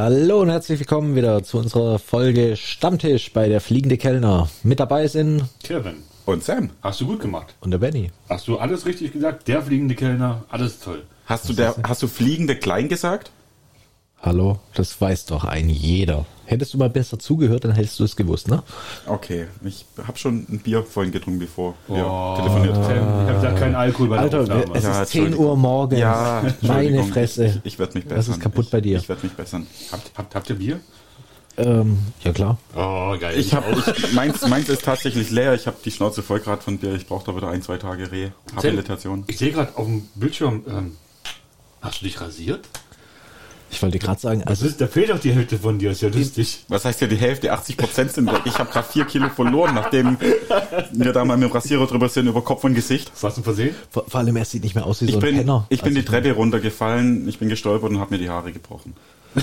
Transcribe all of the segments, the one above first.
Hallo und herzlich willkommen wieder zu unserer Folge Stammtisch bei der Fliegende Kellner. Mit dabei sind Kevin. Und Sam, Hast du gut gemacht. und der Benny. Hast du alles richtig gesagt? Der fliegende Kellner, alles toll. hast du, der, hast du fliegende Klein gesagt? Hallo, das weiß doch ein jeder. Hättest du mal besser zugehört, dann hättest du es gewusst, ne? Okay, ich habe schon ein Bier vorhin getrunken, bevor wir Oh, telefoniert haben. Ich habe da keinen Alkohol bei der Alter, Aufnahme. es Ja, ist 10 Entschuldigung. Uhr morgens. Ja, Meine Fresse. Ich, ich werde mich bessern. Was ist kaputt bei dir? Ich, ich werde mich bessern. habt, habt, habt ihr Bier? Ähm, ja klar. Oh, geil. Ich habe ich, meins, meins ist tatsächlich leer. Ich habe die Schnauze voll gerade von Bier. Ich brauche da wieder ein, zwei Tage Rehabilitation. Ich sehe gerade auf dem Bildschirm, ähm, hast du dich rasiert? Ich wollte gerade sagen, also ist, da fehlt doch die Hälfte von dir, ist ja lustig. Was heißt ja die Hälfte? 80 Prozent sind weg. Ich habe gerade vier Kilo verloren, nachdem wir da mal mit dem Rasierer drüber sind über Kopf und Gesicht. Was ein Versehen? vor, vor allem er sieht nicht mehr aus wie Ich so ein bin, Penner. ich bin also, die Treppe runtergefallen, ich bin gestolpert und habe mir die Haare gebrochen.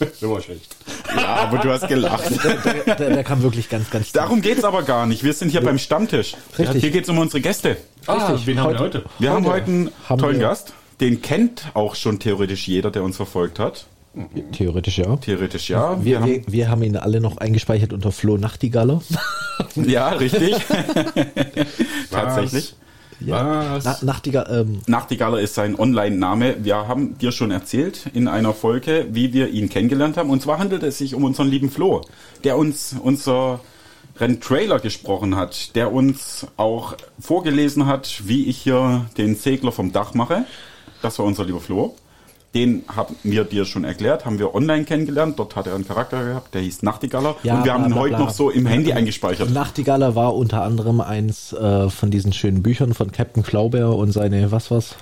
Das war schlecht. Ja, aber du hast gelacht. der, der, der kam wirklich ganz, ganz Darum geht's aber gar nicht. Wir sind hier beim Stammtisch. Richtig. Hier geht's um unsere Gäste. Ah, Richtig. wen haben wir Heute- heute? Wir haben heute einen haben tollen wir- Gast. Den kennt auch schon theoretisch jeder, der uns verfolgt hat. Theoretisch ja. Theoretisch ja. Wir, haben, wir, wir haben ihn alle noch eingespeichert unter Flo Nachtigaller. ja, richtig. Tatsächlich. Was? Na, Nachtigall, ähm, Nachtigaller ist sein Online-Name. Wir haben dir schon erzählt in einer Folge, wie wir ihn kennengelernt haben. Und zwar handelt es sich um unseren lieben Flo, der uns unser Trailer gesprochen hat, der uns auch vorgelesen hat, wie ich hier den Segler vom Dach mache. Das war unser lieber Flo. Den haben wir dir schon erklärt, haben wir online kennengelernt. Dort hat er einen Charakter gehabt, der hieß Nachtigaller. Ja, und wir haben bla, ihn bla, heute bla. noch so im Handy eingespeichert. Nachtigaller war unter anderem eins äh, von diesen schönen Büchern von Captain Klauber und seine, was war's?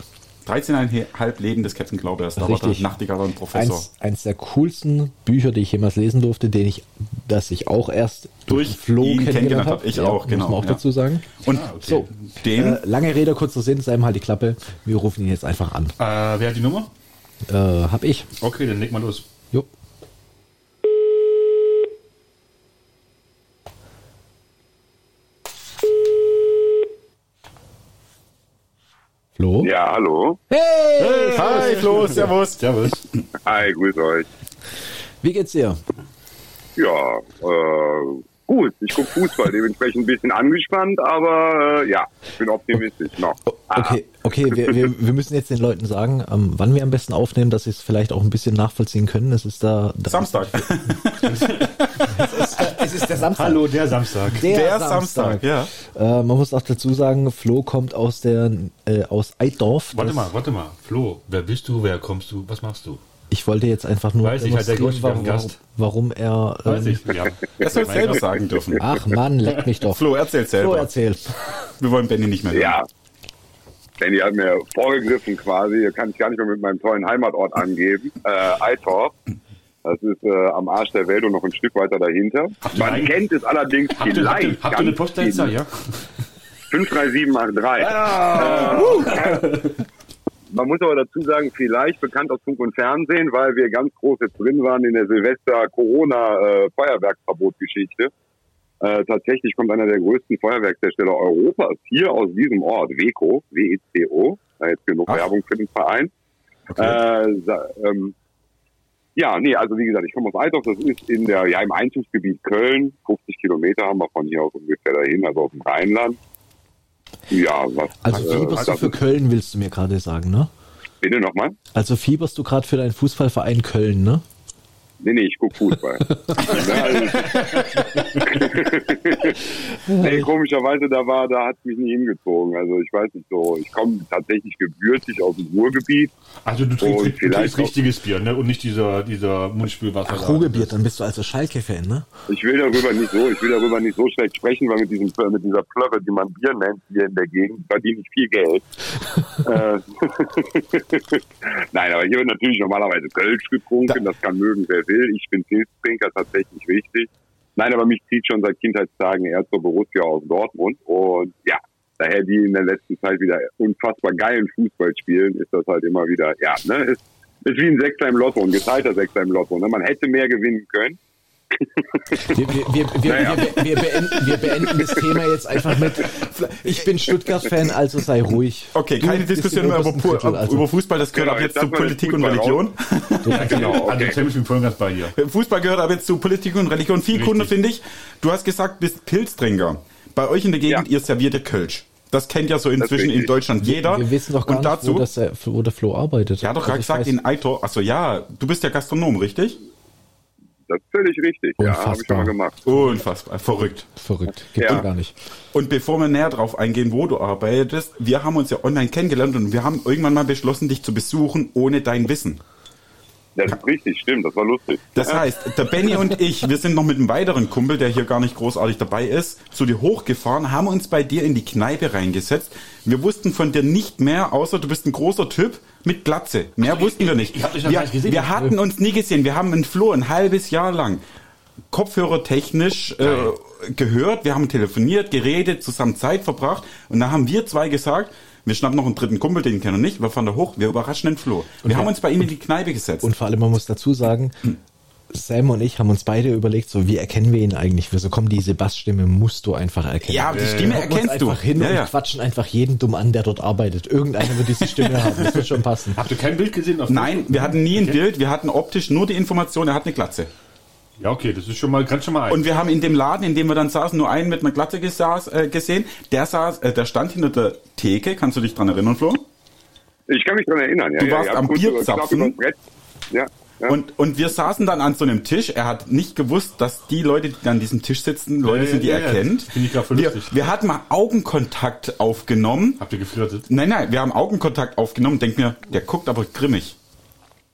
13,5 Leben des Captain Claubers. Da war Richtig. der Nachtigaller ein Professor. Eins, eins der coolsten Bücher, die ich jemals lesen durfte, den ich, das ich auch erst Durch Flo ihn kennengelernt kennengelernt habe. hab. Ich auch, genau, Muss man auch ja. dazu sagen. Und So, den äh, lange Rede, kurzer Sinn, Sam halt die Klappe. Wir rufen ihn jetzt einfach an. Äh, wer hat die Nummer? Äh, hab ich. Okay, dann leg mal los. Jo. Flo? Ja, hallo. Hey! Hi Flo, servus. Servus. Hi, grüß euch. Wie geht's dir? Ja, äh, gut. Ich gucke Fußball, dementsprechend ein bisschen angespannt, aber äh, ja, ich bin optimistisch noch. Okay, okay, wir, wir, wir müssen jetzt den Leuten sagen, ähm, wann wir am besten aufnehmen, dass sie es vielleicht auch ein bisschen nachvollziehen können. Es ist da Samstag. Ist der Samstag. Hallo, der Samstag. Der, Der Samstag. Samstag, ja. Äh, man muss auch dazu sagen, Flo kommt aus der äh, aus Eidorf. Warte Das- mal, warte mal. Flo, wer bist du, wer kommst du, was machst du? Ich wollte jetzt einfach nur Weiß ich, halt warum, Gast. warum er. Weiß ähm, ich. Ja. Er soll selber sagen dürfen. Ach Mann, leck mich doch. Flo, erzähl selber. Flo, erzähl. Wir wollen Benny nicht mehr hören. Ja. Danny hat mir vorgegriffen quasi, hier kann ich gar nicht mehr mit meinem tollen Heimatort angeben, äh, Eitorf. Das ist äh, am Arsch der Welt und noch ein Stück weiter dahinter. Man eigentlich- kennt es allerdings Habt ihr, habt ihr, vielleicht. habt ihr eine Postleitzahl, ja? 53783. Äh, man muss aber dazu sagen, vielleicht bekannt aus Funk und Fernsehen, weil wir ganz groß jetzt drin waren in der Silvester-Corona-Feuerwerksverbot-Geschichte. Äh, tatsächlich kommt einer der größten Feuerwerkshersteller Europas hier aus diesem Ort, WECO, W-E-C-O. Da jetzt genug Ach. Werbung für den Verein. Äh, sa- ähm, ja, nee, also wie gesagt, ich komme aus Eidorf, das ist in der, ja, im Einzugsgebiet Köln. 50 Kilometer haben wir von hier aus ungefähr dahin, also aus dem Rheinland. Ja, was, Also äh, fieberst du also, für Köln, willst du mir gerade sagen, ne? bitte nochmal? Also fieberst du gerade für deinen Fußballverein Köln, ne? Nee, nee, ich guck Fußball. Also- nee, komischerweise, da war, da hat mich nie hingezogen. Also ich weiß nicht so, ich komme tatsächlich gebürtig aus dem Ruhrgebiet. Also du trinkst, du vielleicht trinkst richtiges Bier, ne? Und nicht dieser, dieser Mundspülwasser. Ach, da. Rugebier, dann bist du also Schalke-Fan, ne? Ich will darüber nicht so, ich will darüber nicht so schlecht sprechen, weil mit diesem, mit dieser Plörre, die man Bier nennt, hier in der Gegend, verdiene ich viel Geld. Äh, Nein, aber hier wird natürlich normalerweise Kölsch getrunken, das kann mögen, wer will. Ich bin Pilztrinker, tatsächlich wichtig. Nein, aber mich zieht schon seit Kindheitstagen eher zur Borussia aus Dortmund und ja, daher die in der letzten Zeit wieder unfassbar geilen Fußball spielen, ist das halt immer wieder, ja, ne, ist, ist wie ein Sechser im Lotto, ein geteilter Sechser im Lotto. Ne? Man hätte mehr gewinnen können. Wir, wir, wir, Naja. wir, wir, beenden, wir beenden das Thema jetzt einfach mit. Ich bin Stuttgart-Fan, also sei ruhig. Okay, Du keine Diskussion mehr über, Drittel, also. über Fußball, das gehört Genau, ab jetzt zu Politik und Fußball Religion. Genau, Also okay. Sam, ich bin voll ganz bei dir. Fußball gehört aber jetzt zu Politik und Religion. Viel Richtig. Kunde finde ich. Du hast gesagt, bist Pilztrinker. Bei euch in der Gegend, Ja. ihr serviert ja Kölsch. Das kennt ja so inzwischen in. Deutschland jeder. Wir wissen doch gar und nicht, dazu, wo, das, äh, wo der Flo arbeitet. er hat doch Also gerade ich gesagt, weiß- in Eitor, achso ja, du bist ja Gastronom, richtig? Das ist völlig richtig. Ja, habe ich schon Unfassbar. mal gemacht. Unfassbar, verrückt. Verrückt. Gibt Ja. ja. gar nicht. Und bevor wir näher drauf eingehen, wo du arbeitest, wir haben uns ja online kennengelernt und wir haben irgendwann mal beschlossen, dich zu besuchen ohne dein Wissen. Das ist richtig, stimmt, das war lustig. Das heißt, der Benny und ich, wir sind noch mit einem weiteren Kumpel, der hier gar nicht großartig dabei ist, zu dir hochgefahren, haben uns bei dir in die Kneipe reingesetzt. Wir wussten von dir nicht mehr, außer du bist ein großer Typ mit Glatze. Mehr wussten wir nicht. ich hab dich noch wir, gar nicht gesehen. wir hatten uns nie gesehen. Wir haben einen Flo ein halbes Jahr lang kopfhörertechnisch äh, gehört. Wir haben telefoniert, geredet, zusammen Zeit verbracht. Und da haben wir zwei gesagt, wir schnappen noch einen dritten Kumpel, den kennen wir nicht. Wir fahren da hoch, wir überraschen den Flo. Wir haben uns bei ihm in die Kneipe gesetzt. Und vor allem, man muss dazu sagen, Sam und ich haben uns beide überlegt, so wie erkennen wir ihn eigentlich? Wieso kommt diese Bassstimme, musst du einfach erkennen. ja, die Stimme Wir erkennst du. einfach hin ja, und ja. quatschen einfach jeden dumm an, der dort arbeitet. Irgendeiner wird diese Stimme haben. Das wird schon passen. Habt ihr kein Bild gesehen? Auf Nein, wir hatten nie ein Okay. Bild, wir hatten optisch nur die Information, er hat eine Glatze. Ja, okay, das ist schon mal, ganz schon mal ein. Und wir haben in dem Laden, in dem wir dann saßen, nur einen mit einer Glatze gesaß, äh, gesehen. Der saß, äh, der stand hinter der Theke. Kannst du dich dran erinnern, Flo? Ich kann mich dran erinnern. Ja, Du ja, warst ja, am kurz Bier über- knapp zapfen. übers Brett. Ja, ja. Und, und wir saßen dann an so einem Tisch. Er hat nicht gewusst, dass die Leute, die an diesem Tisch sitzen, Leute ja, sind, die ja, er ja. kennt. Finde ich grad voll wir, lustig. wir hatten mal Augenkontakt aufgenommen. Habt ihr geflirtet? Nein, nein, wir haben Augenkontakt aufgenommen. Denk mir, der guckt aber grimmig.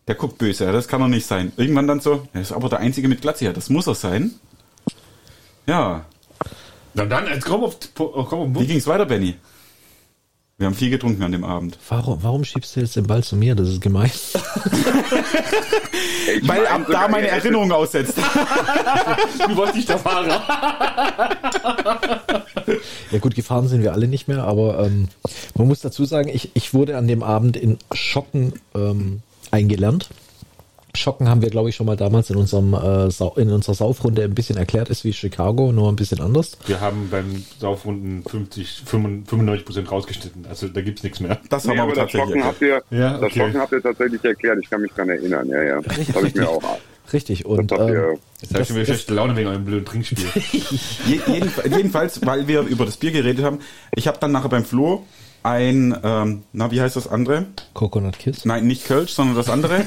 Der guckt böse. Das kann doch nicht sein. Irgendwann dann so, er ist aber der Einzige mit Glatze hier. Das muss er sein. Ja. Na dann, jetzt komm auf, komm auf den Wie ging's weiter, Benny? Wir haben viel getrunken an dem Abend. Warum, warum schiebst du jetzt den Ball zu mir? Das ist gemein. Weil ab da meine er Erinnerung aussetzt. Du warst nicht der Fahrer. Ja gut, gefahren sind wir alle nicht mehr, aber ähm, man muss dazu sagen, ich, ich wurde an dem Abend in Schocken ähm, eingelernt. Schocken haben wir, glaube ich, schon mal damals in unserem äh, Sau in unserer Saufrunde ein bisschen erklärt, ist wie Chicago, nur ein bisschen anders. Wir haben beim Saufrunden 50, 95 Prozent rausgeschnitten. Also da gibt's nichts mehr. Das Nee, haben wir das Schocken tatsächlich. habt ihr, Ja, das okay. Schocken habt ihr tatsächlich erklärt. Ich kann mich dran erinnern. Ja, ja. Das habe ich mir auch. Richtig. Und Das habt ihr, ähm, Jetzt habe ich das- schlechte Laune wegen eurem blöden Trinkspiel. Je, jeden, jedenfalls, weil wir über das Bier geredet haben. Ich habe dann nachher beim Flo ein, ähm, na, wie heißt das andere? Coconut Kiss. Nein, nicht Kölsch, sondern das andere.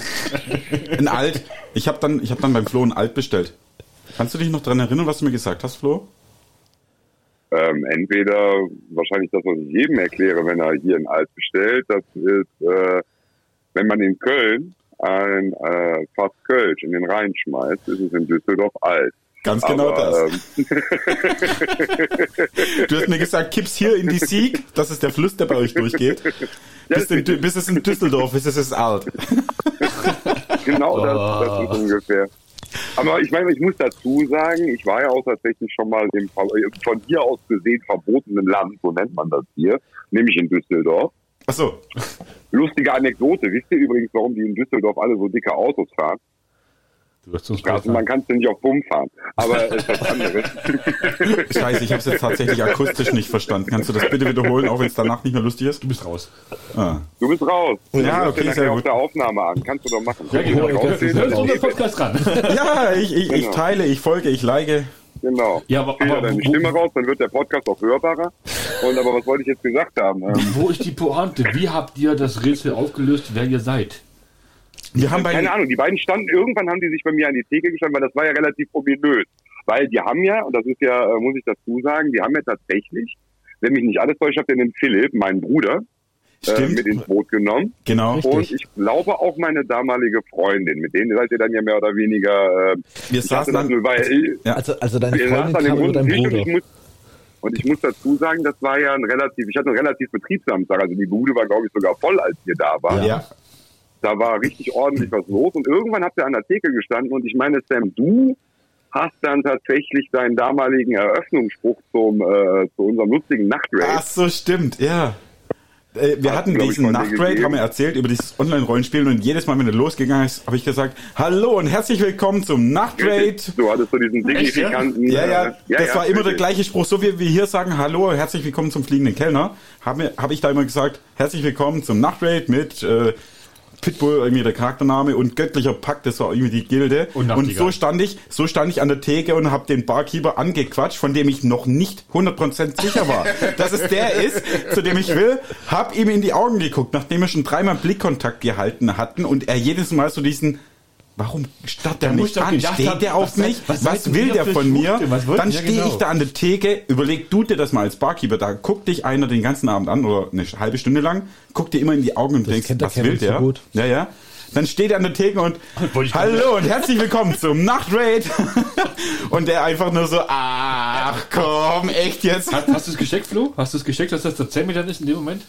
ein Alt. Ich habe dann, ich habe dann beim Flo ein Alt bestellt. Kannst du dich noch dran erinnern, was du mir gesagt hast, Flo? ähm, entweder wahrscheinlich das, was ich jedem erkläre, wenn er hier ein Alt bestellt, das ist, äh, wenn man in Köln ein äh, Fass Kölsch in den Rhein schmeißt, ist es in Düsseldorf alt. Ganz genau Aber, das. Ähm, Du hast mir gesagt, kipp's hier in die Sieg. Das ist der Fluss, der bei euch durchgeht. Bis, in, bis es in Düsseldorf ist, ist es alt. genau das, das ist ungefähr. Aber ich meine, ich muss dazu sagen, ich war ja auch tatsächlich schon mal im von hier aus gesehen verbotenen Land, so nennt man das hier, nämlich in Düsseldorf. Ach so. Lustige Anekdote. Wisst ihr übrigens, warum die in Düsseldorf alle so dicke Autos fahren? Also man kann es nicht auf Bumm fahren. Aber es ist was anderes. Scheiße, ich habe es jetzt tatsächlich akustisch nicht verstanden. Kannst du das bitte wiederholen, auch wenn es danach nicht mehr lustig ist? Du bist raus. Ah. Du bist raus. Ja, Du hörst okay, sehr nachher auf gut. der Aufnahme an. Kannst du doch machen. Ja, genau. Ja, das ist Hör uns ja unseren Podcast ran. Ja, ich, ich, ich Genau. teile, ich folge, ich like. Genau. Ja, aber- aber deine wo- Stimme raus, dann wird der Podcast auch hörbarer. Und aber was wollte ich jetzt gesagt haben? Wo ist die Pointe? Wie habt ihr das Rätsel aufgelöst, wer ihr seid? Wir haben keine Ahnung, die beiden standen, irgendwann haben die sich bei mir an die Theke gestanden, weil das war ja relativ ominös. Weil die haben ja, und das ist ja, äh, muss ich dazu sagen, die haben ja tatsächlich, wenn mich nicht alles täuscht, habt ihr den Philipp, meinen Bruder, äh, mit ins Boot genommen. Genau. Richtig. Und ich glaube auch meine damalige Freundin, mit denen seid ihr dann ja mehr oder weniger, äh, Wir ich saßen dann, nur, weil, Ja. Also, also deine wir Freundin kam über deinen Tisch und ich Bruder. muss, und ich muss dazu sagen, das war ja ein relativ, ich hatte einen relativ Betriebsamstag, also die Bude war glaube ich sogar voll, als wir da waren. ja. Da war richtig ordentlich was los und irgendwann habt ihr an der Theke gestanden und ich meine, Sam, du hast dann tatsächlich deinen damaligen Eröffnungsspruch zum, äh, zu unserem lustigen Nachtrave. Ach so, stimmt, ja. Äh, wir Hast hatten diesen Nachtraid, haben wir erzählt über dieses Online-Rollenspiel und jedes Mal, wenn er losgegangen ist, habe ich gesagt, hallo und herzlich willkommen zum Nachtraid. Du hattest so diesen Echt, ja? signifikanten. Ja, ja, äh, das war immer der gleiche Spruch. So wie wir hier sagen, hallo, herzlich willkommen zum fliegenden Kellner, habe hab ich da immer gesagt, herzlich willkommen zum Nachtraid mit äh, Pitbull, irgendwie der Charaktername und göttlicher Pakt, das war irgendwie die Gilde. Und Und, so stand ich, so stand ich an der Theke und habe den Barkeeper angequatscht, von dem ich noch nicht 100% sicher war, dass es der ist, zu dem ich will, hab ihm in die Augen geguckt, nachdem wir schon dreimal Blickkontakt gehalten hatten und er jedes Mal so diesen Warum starrt der ich doch an? Steht der auf was mich? was Was, ihr will der von mir? Was Dann? Ja, stehe ich genau. da an der Theke, überleg du dir das mal als Barkeeper, da guckt dich einer den ganzen Abend an oder eine halbe Stunde lang, guckt dir immer in die Augen und denkst, kennt der was will so der? gut. Ja, ja. Dann steht er an der Theke und ich Hallo und herzlich willkommen zum Nachtraid. und der einfach nur so, ach komm, echt jetzt? Hast, hast du es gecheckt, Flo? Hast du es gecheckt, dass das der 10 Meter ist in dem Moment?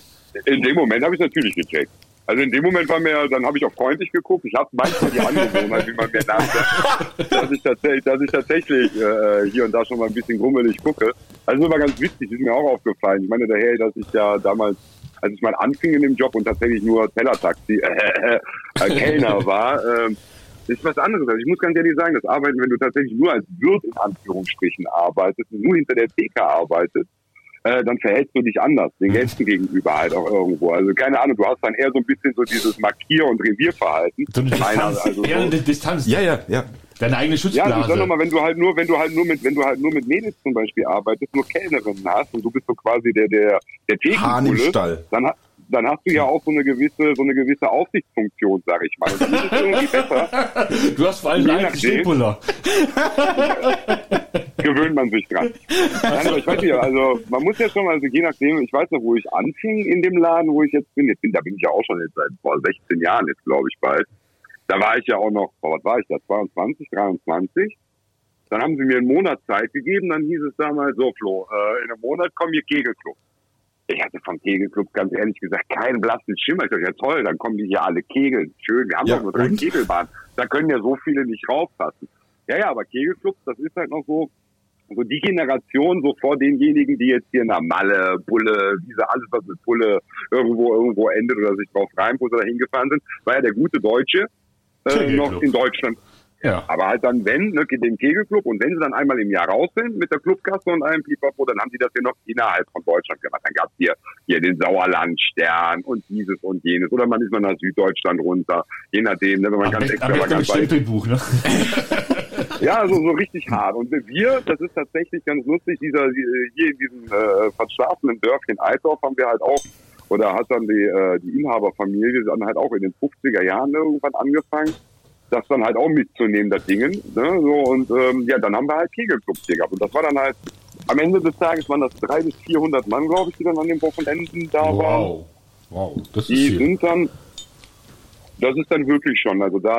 In dem Moment habe ich es natürlich gecheckt. Also in dem Moment war mir, dann habe ich auf freundlich geguckt. Ich habe manchmal die Angewohnheit, wie man mir nannte, dass ich tatsächlich, dass ich tatsächlich äh, hier und da schon mal ein bisschen grummelig gucke. Also immer ganz witzig, ist mir auch aufgefallen. Ich meine daher, dass ich ja damals, als ich mal anfing in dem Job und tatsächlich nur Tellertaxi, äh, äh, Kellner war, äh, ist was anderes. Also ich muss ganz ehrlich sagen, das Arbeiten, wenn du tatsächlich nur als Wirt in Anführungsstrichen arbeitest, und nur hinter der Theke arbeitest, äh, dann verhältst du dich anders, den Gästen gegenüber halt auch irgendwo. Also keine Ahnung, du hast dann eher so ein bisschen so dieses Markier- und Revierverhalten. So eine Einer, Distanz. also eher so, eine Distanz. Ja, ja, ja. Deine eigene ja, also Schutzblase. sag nochmal, wenn du halt nur, wenn du halt nur mit, wenn du halt nur mit Mädels zum Beispiel arbeitest, nur Kellnerinnen hast und du bist so quasi der, der, der Hahn im Thekenbulle, Stall. dann, dann hast du ja auch so eine gewisse, so eine gewisse Aufsichtsfunktion, sag ich mal. Und dann ist es irgendwie besser, du hast vor allem einen. Stehpuller. gewöhnt man sich dran. Nein, aber ich weiß nicht, also man muss ja schon mal, also je nachdem, ich weiß noch, wo ich anfing in dem Laden, wo ich jetzt bin, jetzt bin, da bin ich ja auch schon jetzt seit boah, 16 Jahren jetzt, glaube ich, bald. Da war ich ja auch noch, boah, was war ich da, 22, 23. Dann haben sie mir einen Monat Zeit gegeben, dann hieß es damals so, Flo, äh, in einem Monat kommen hier Kegelclub. Ich hatte vom Kegelclub ganz ehrlich gesagt keinen blassen Schimmer. Ich dachte, ja toll, dann kommen die hier alle kegeln. Schön, wir haben Ja, doch nur drei und? Kegelbahnen. Da können ja so viele nicht raufpassen. Ja, ja, aber Kegelclubs, das ist halt noch so, so die Generation so vor denjenigen, die jetzt hier in der Malle, Bulle, diese alles was mit Bulle irgendwo irgendwo endet oder sich drauf sie da hingefahren sind, war ja der gute Deutsche äh, noch in Deutschland. Ja. Aber halt dann, wenn, ne, den Kegelclub und wenn sie dann einmal im Jahr raus sind mit der Clubkasse und einem Pipapo, dann haben die das hier noch innerhalb von Deutschland gemacht. Dann gab's hier, hier den Sauerlandstern und dieses und jenes. Oder man ist mal nach Süddeutschland runter, je nachdem, ne, wenn man Am ganz extravagant. Stempelbuch, ne? Ja, so, so richtig hart. Und wir, das ist tatsächlich ganz lustig, dieser, hier in diesem äh, verschlafenen Dörfchen Altdorf haben wir halt auch, oder hat dann die, äh, die Inhaberfamilie dann halt auch in den 50er Jahren irgendwann angefangen, das dann halt auch mitzunehmen, das Dingen. Ne? So, und ähm, ja, dann haben wir halt Kegelclubs hier gehabt. Und das war dann halt, am Ende des Tages waren das 300 bis 400 Mann, glaube ich, die dann an den Wochenenden da waren. Wow. Wow, das ist Die viel. sind dann, das ist dann wirklich schon, also da...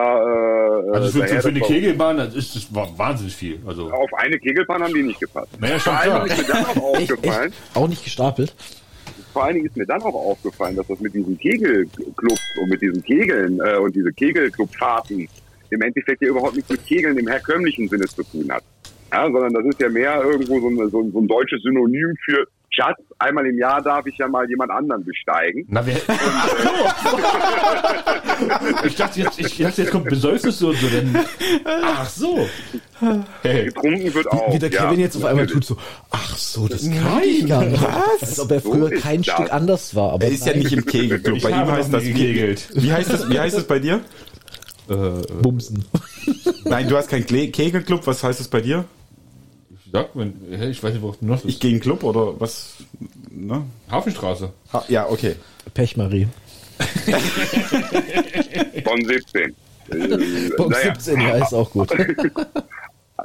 Äh, Also für, für, für eine Kegelbahn das ist das wa- wahnsinnig viel. Also, Auf eine Kegelbahn haben die nicht gepasst. naja, schon klar. Ist mir dann auch Echt, aufgefallen, echt? Auch nicht gestapelt. vor allen Dingen ist mir dann auch aufgefallen, dass das mit diesen Kegelclubs und mit diesen Kegeln äh, und diese Kegelclubfahrten im Endeffekt ja überhaupt nichts mit Kegeln im herkömmlichen Sinne zu tun hat. Ja, sondern das ist ja mehr irgendwo so, ein- so, ein- so ein deutsches Synonym für Schatz, einmal im Jahr darf ich ja mal jemand anderen besteigen. Na, wer, ich, dachte jetzt, ich dachte, jetzt kommt Besäufnis und so, denn. Ach so. Hey. Getrunken wird auch. Wie der ja, Kevin jetzt auf einmal tut so, ach so, das kann ich gar nicht. Was? Als ob er früher ist kein das. Stück anders war. Aber Er ist ja nein, nicht im Kegelclub. Bei ihm heißt das nie gekegelt. Wie heißt das? Wie heißt das bei dir? Bumsen. Nein, du hast keinen Kegelclub. Was heißt das bei dir? Ich sag, wenn, ich weiß nicht, worauf du noch Ich gehe in den Club oder was? Ne? Hafenstraße. Ha, ja, okay. Pechmarie. Von 17. Äh, Punkt naja. 17, ja, ist auch gut.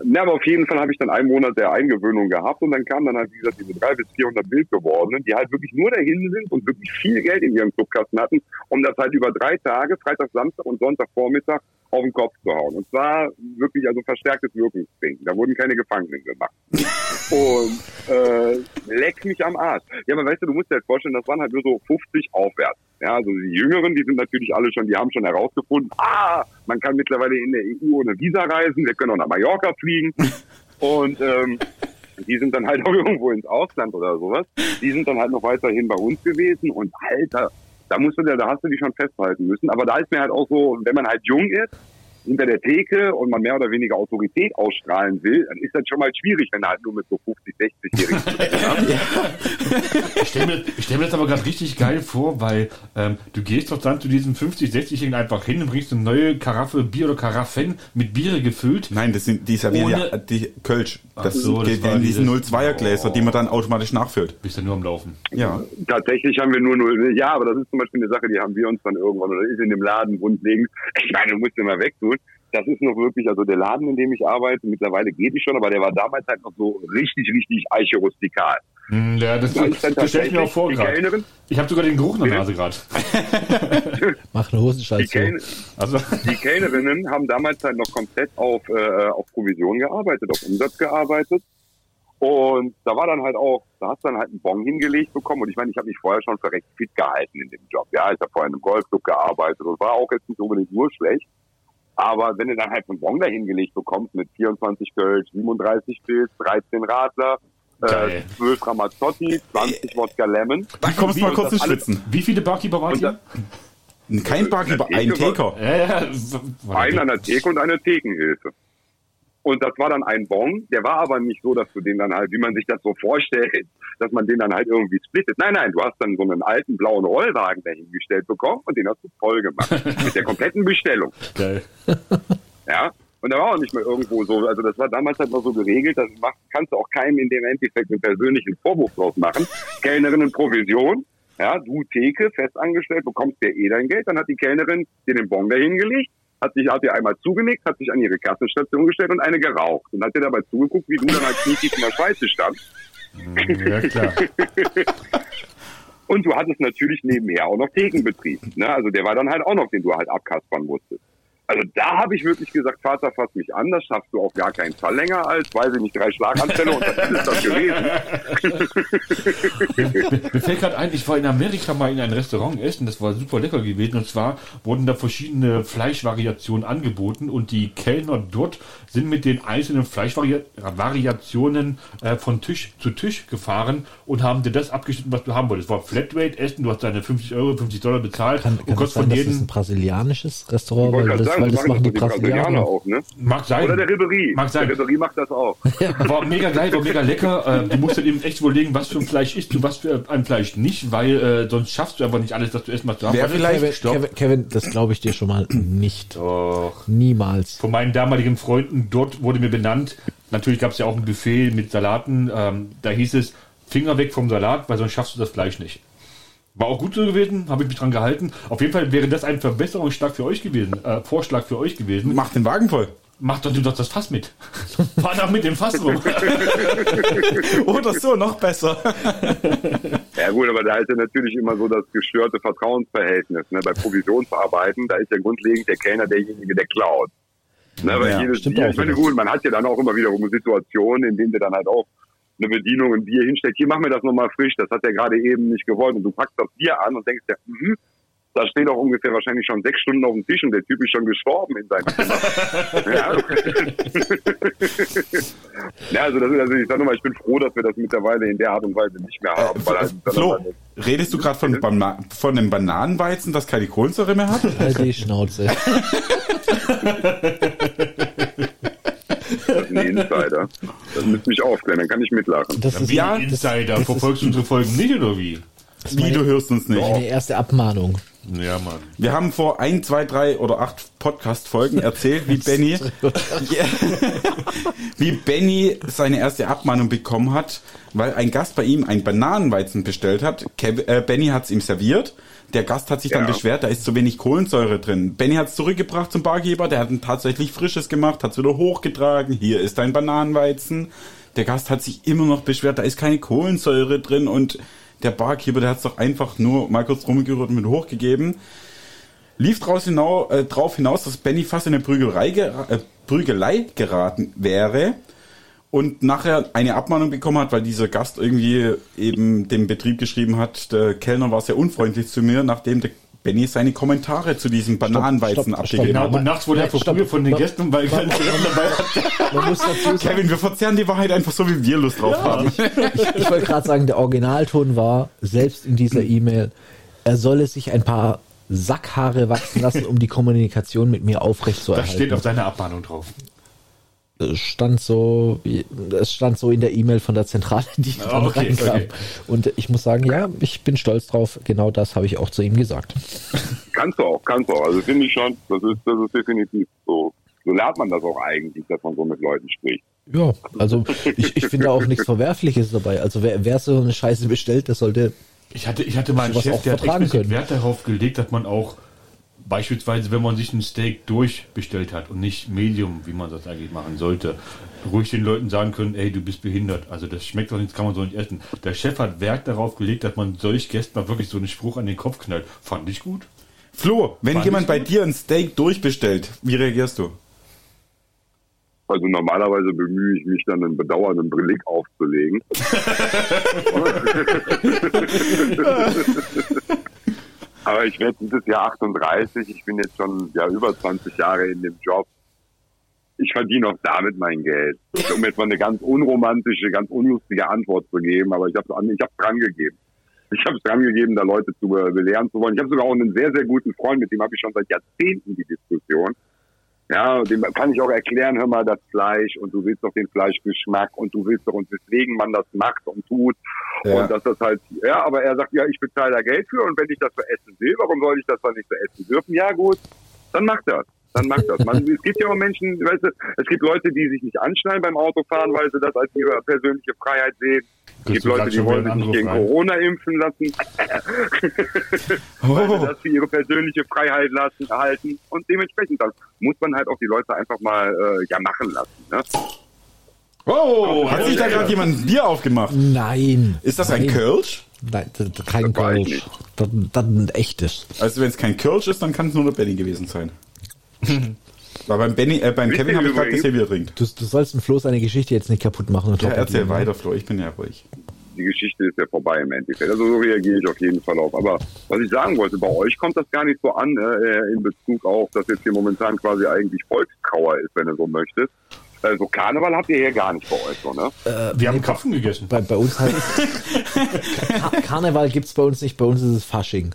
Na, aber auf jeden Fall habe ich dann einen Monat der Eingewöhnung gehabt und dann kamen dann halt, wie gesagt, diese 300 bis 400 Wildgewordenen, die halt wirklich nur dahin sind und wirklich viel Geld in ihrem Clubkasten hatten, um das halt über drei Tage, Freitag, Samstag und Sonntagvormittag auf den Kopf zu hauen. Und zwar wirklich also verstärktes Wirkungsding. Da wurden keine Gefangenen gemacht. Und äh, leck mich am Arsch. Ja, aber weißt du, du musst dir halt vorstellen, das waren halt nur so 50 aufwärts. Ja, also die Jüngeren, die sind natürlich alle schon, die haben schon herausgefunden, ah, man kann mittlerweile in der EU ohne Visa reisen, wir können auch nach Mallorca fliegen. Und ähm, die sind dann halt auch irgendwo ins Ausland oder sowas. Die sind dann halt noch weiterhin bei uns gewesen und Alter, da musst du, da hast du die schon festhalten müssen. Aber da ist mir halt auch so, wenn man halt jung ist, hinter der Theke und man mehr oder weniger Autorität ausstrahlen will, dann ist das schon mal schwierig, wenn er halt nur mit so 50, 60-Jährigen Ich stelle mir, ich stell mir das aber gerade richtig geil vor, weil ähm, du gehst doch dann zu diesem 50, 60-Jährigen einfach hin und bringst eine neue Karaffe Bier oder Karaffen mit Biere gefüllt. Nein, das sind die servieren ja die Kölsch. Das so, das geht in diesen dieses- 02er Gläser, die man dann automatisch nachfüllt. Bist ja nur am Laufen. Ja. Tatsächlich haben wir nur null, ja, aber das ist zum Beispiel eine Sache, die haben wir uns dann irgendwann, oder ist in dem Laden grundlegend, ich meine, du musst den mal wegtun. Das ist noch wirklich, also der Laden, in dem ich arbeite, mittlerweile geht es schon, aber der war damals halt noch so richtig, richtig eiche-rustikal. Hm, Ja, das, Da ist dann das stelle ich mir auch vor die gerade. Kellnerin, Ich habe sogar den Geruch in der? Nase gerade. Mach eine die, Hosenscheiße. Kelln Also, die Kellnerinnen haben damals halt noch komplett auf, äh, auf Provision gearbeitet, auf Umsatz gearbeitet. Und da war dann halt auch, da hast du dann halt einen Bon hingelegt bekommen. Und ich meine, ich habe mich vorher schon für recht fit gehalten in dem Job. Ja, ich habe vorher in einem Golfclub gearbeitet und war auch jetzt nicht unbedingt nur schlecht. Aber wenn du dann halt einen Bon da hingelegt bekommst mit 24 Kölsch, 37 Pilz, 13 Radler, Geil. äh, 12 Ramazzotti, 20 Wodka Lemon. Da kommst du mal Wie- kurz alles- Schwitzen. wie viele Barkeeper ihr? da, Kein Barkeeper, ein Taker. Ja, ja. war- Ein an der Theke und eine Thekenhilfe. Und das war dann ein Bon, der war aber nicht so, dass du den dann halt, wie man sich das so vorstellt, dass man den dann halt irgendwie splittet. Nein, nein, du hast dann so einen alten blauen Rollwagen dahingestellt bekommen und den hast du voll gemacht. mit der kompletten Bestellung. Geil. Ja. Und da war auch nicht mehr irgendwo so, also das war damals halt mal so geregelt, das macht, kannst du auch keinem in dem Endeffekt einen persönlichen Vorwurf draus machen. Kellnerin Provision, ja, du Theke, festangestellt, bekommst dir eh dein Geld, dann hat die Kellnerin dir den Bon dahingelegt, hat sich, hat dir einmal zugenickt, hat sich an ihre Kassenstation gestellt und eine geraucht und hat dir dabei zugeguckt, wie du dann halt knietief in der Schweize standst. Ja, klar. Und du hattest natürlich nebenher auch noch Thekenbetrieb. Ne? Also der war dann halt auch noch, den du halt abkaspern musstest. Also da habe ich wirklich gesagt, Vater, fass mich an, das schaffst du auf gar keinen Fall länger als, weiß ich nicht, drei Schlaganfälle und das ist das gewesen. Mir fällt gerade ein, ich war in Amerika mal in ein Restaurant essen, das war super lecker gewesen. Und zwar wurden da verschiedene Fleischvariationen angeboten und die Kellner dort sind mit den einzelnen Fleischvariationen äh, von Tisch zu Tisch gefahren und haben dir das abgeschnitten, was du haben wolltest. Es war Flatrate Essen, du hast deine 50 Euro, 50 Dollar bezahlt Kann, und kann das konntest sein, von dass das ein jedem, brasilianisches Restaurant, Ich wollte weil das, sagen, weil das machen die doch Brasilianer. auch, ne? mag sein. Oder der Ribery. Mag sein. Der Ribery macht das auch. War mega geil, war mega lecker. Äh, du musst dann eben echt überlegen, was für ein Fleisch isst du, was für ein Fleisch nicht, weil äh, sonst schaffst du einfach nicht alles, dass du erstmal zu Wer vielleicht- Kevin. Kevin, Kevin, das glaube ich dir schon mal nicht. Doch. Niemals. Von meinen damaligen Freunden dort wurde mir benannt, natürlich gab es ja auch ein Buffet mit Salaten, ähm, da hieß es, Finger weg vom Salat, weil sonst schaffst du das Fleisch nicht. War auch gut so gewesen, habe ich mich dran gehalten. Auf jeden Fall wäre das ein Verbesserungsschlag für euch gewesen, äh, Vorschlag für euch gewesen. Mach den Wagen voll. Macht doch doch das Fass mit. Fahr doch mit dem Fass rum. Oder so, noch besser. Ja gut, aber da ist ja natürlich immer so das gestörte Vertrauensverhältnis. Ne? Bei Provisionsarbeiten, da ist ja grundlegend der Kellner derjenige, der klaut. Ne? Weil Ja, jedes stimmt Bier, auch ich wieder. gut, man hat ja dann auch immer wiederum Situationen, in denen der dann halt auch eine Bedienung ein Bier hinstellt. Hier, mach mir das nochmal frisch, das hat er gerade eben nicht gewollt. Und du packst das Bier an und denkst ja, mhm, da steht auch ungefähr wahrscheinlich schon sechs Stunden auf dem Tisch und der Typ ist schon gestorben in seinem Zimmer. ja. ja, also, das ist, also ich sag nur mal, ich bin froh, dass wir das mittlerweile in der Art und Weise nicht mehr haben. weil halt dann Flo, redest du gerade von, Bana- von einem Bananenweizen, das keine Kohlensäure mehr hat? Halt die Schnauze. Das ist ein Insider. Das müsste mich aufklären, dann kann ich mitlachen. Das ist, Ja, ein das, Insider. das Verfolgst du unsere Folgen nicht oder wie? Wie, du hörst uns nicht. meine erste Abmahnung. Ja, Mann. Wir haben vor ein, zwei, drei oder acht Podcast-Folgen erzählt, wie Benny, wie Benny seine erste Abmahnung bekommen hat, weil ein Gast bei ihm einen Bananenweizen bestellt hat. Kev äh, Benny hat es ihm serviert. Der Gast hat sich dann Ja. beschwert, da ist zu wenig Kohlensäure drin. Benny hat es zurückgebracht zum Bargeber, der hat ein tatsächlich frisches gemacht, hat es wieder hochgetragen. Hier ist dein Bananenweizen. Der Gast hat sich immer noch beschwert, da ist keine Kohlensäure drin und der Barkeeper, der hat es doch einfach nur mal kurz rumgerührt und mit hochgegeben lief draus hinau, äh, drauf hinaus, dass Benny fast in eine Prügelei, äh, Prügelei geraten wäre und nachher eine Abmahnung bekommen hat, weil dieser Gast irgendwie eben dem Betrieb geschrieben hat, der Kellner war sehr unfreundlich zu mir, nachdem der Benny seine Kommentare zu diesem Bananenweizen abgegeben. Genau, Man- und nachts wurde er verprügelt von den Gästen, weil kein dabei hat. Kevin, wir verzerren die Wahrheit einfach so, wie wir Lust drauf haben. ich wollte gerade sagen, der Originalton war, selbst in dieser E-Mail, er solle sich ein paar Sackhaare wachsen lassen, um die Kommunikation mit mir aufrecht zu Das steht auf seiner Abmahnung drauf. Stand so, wie- es stand so in der E-Mail von der Zentrale, die Ah, dann okay, reinkam. okay. Und ich muss sagen, ja, ich bin stolz drauf. Genau das habe ich auch zu ihm gesagt. Kannst du auch, kannst du auch. Also finde ich schon, das ist, das ist definitiv so. So lernt man das auch eigentlich, dass man so mit Leuten spricht. Ja, also ich, ich finde auch nichts Verwerfliches dabei. Also wer, wer so eine Scheiße bestellt, der sollte Ich hatte, ich hatte mal einen Chef, der hat. Wert darauf gelegt, dass man auch beispielsweise, wenn man sich ein Steak durchbestellt hat und nicht Medium, wie man das eigentlich machen sollte, ruhig den Leuten sagen können, ey, du bist behindert. Also das schmeckt doch nicht, das kann man so nicht essen. Der Chef hat Wert darauf gelegt, dass man solch Gästen mal wirklich so einen Spruch an den Kopf knallt. Fand ich gut. Flo, wenn Fand jemand bei gut. dir ein Steak durchbestellt, wie reagierst du? Also normalerweise bemühe ich mich dann einen bedauernden Blick aufzulegen. Aber ich werde dieses Jahr 38, ich bin jetzt schon ja über 20 Jahre in dem Job. Ich verdiene auch damit mein Geld. Um jetzt mal eine ganz unromantische, ganz unlustige Antwort zu geben, aber ich habe es ich hab's dran gegeben. Ich habe es dran gegeben, da Leute zu be- belehren zu wollen. Ich habe sogar auch einen sehr, sehr guten Freund, mit dem habe ich schon seit Jahrzehnten die Diskussion. Ja, dem kann ich auch erklären, hör mal, das Fleisch und du willst doch den Fleischgeschmack und du willst doch und weswegen man das macht und tut. Ja. Und dass das halt, ja, aber er sagt, ja, ich bezahle da Geld für und wenn ich das so essen will, warum soll ich das dann nicht so essen dürfen? Ja, gut, dann macht das. Dann macht das. Man, es gibt ja auch Menschen, weißt du, es gibt Leute, die sich nicht anschneiden beim Autofahren, weil sie das als ihre persönliche Freiheit sehen. Es gibt Leute, die wollen sich nicht gegen rein. Corona impfen lassen, weil sie Oh, das für ihre persönliche Freiheit lassen, halten. Und dementsprechend dann muss man halt auch die Leute einfach mal äh, ja machen lassen. Ne? Oh, hat sich da gerade jemand ein Bier aufgemacht? Nein. Ist das ein Nein. Kölsch? Nein, das, das, kein Das Kölsch. nicht. Das, das ist ein echtes. Also wenn es kein Kölsch ist, dann kann es nur der Benny gewesen sein. Weil beim Benny, äh, beim Kevin habe ich gerade gesehen, wie er trinkt. Du, du sollst dem Flo seine Geschichte jetzt nicht kaputt machen. Und Ja, erzähl abliegen, weiter, Flo, ich bin ja ruhig. die Geschichte ist ja vorbei im Endeffekt. Also so reagiere ich auf jeden Fall auf. Aber was ich sagen wollte, bei euch kommt das gar nicht so an, äh, in Bezug auf, dass jetzt hier momentan quasi eigentlich Volkstrauer ist, wenn du so möchtest. Also Karneval habt ihr hier gar nicht bei euch so, ne? wir haben Krapfen gegessen. Bei, bei uns halt. Kar Karneval gibt's bei uns nicht, bei uns ist es Fasching.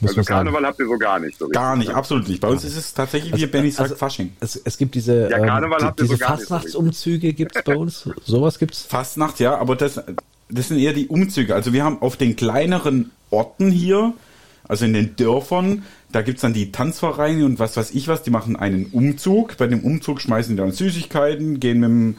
Muss Also man sagen. Karneval habt ihr so gar nicht so. Gar nicht, ne? absolut nicht. Bei uns ist es tatsächlich, wie Benny sagt, also- Fasching. Es, es gibt diese, Ja, Karneval ähm, habt die, so diese gar nicht so Fastnachtsumzüge gibt's bei uns. Sowas gibt's. Fastnacht, ja, aber das, das sind eher die Umzüge. Also wir haben auf den kleineren Orten hier, also in den Dörfern, da gibt's dann die Tanzvereine und was weiß ich was, die machen einen Umzug. Bei dem Umzug schmeißen die dann Süßigkeiten, gehen mit dem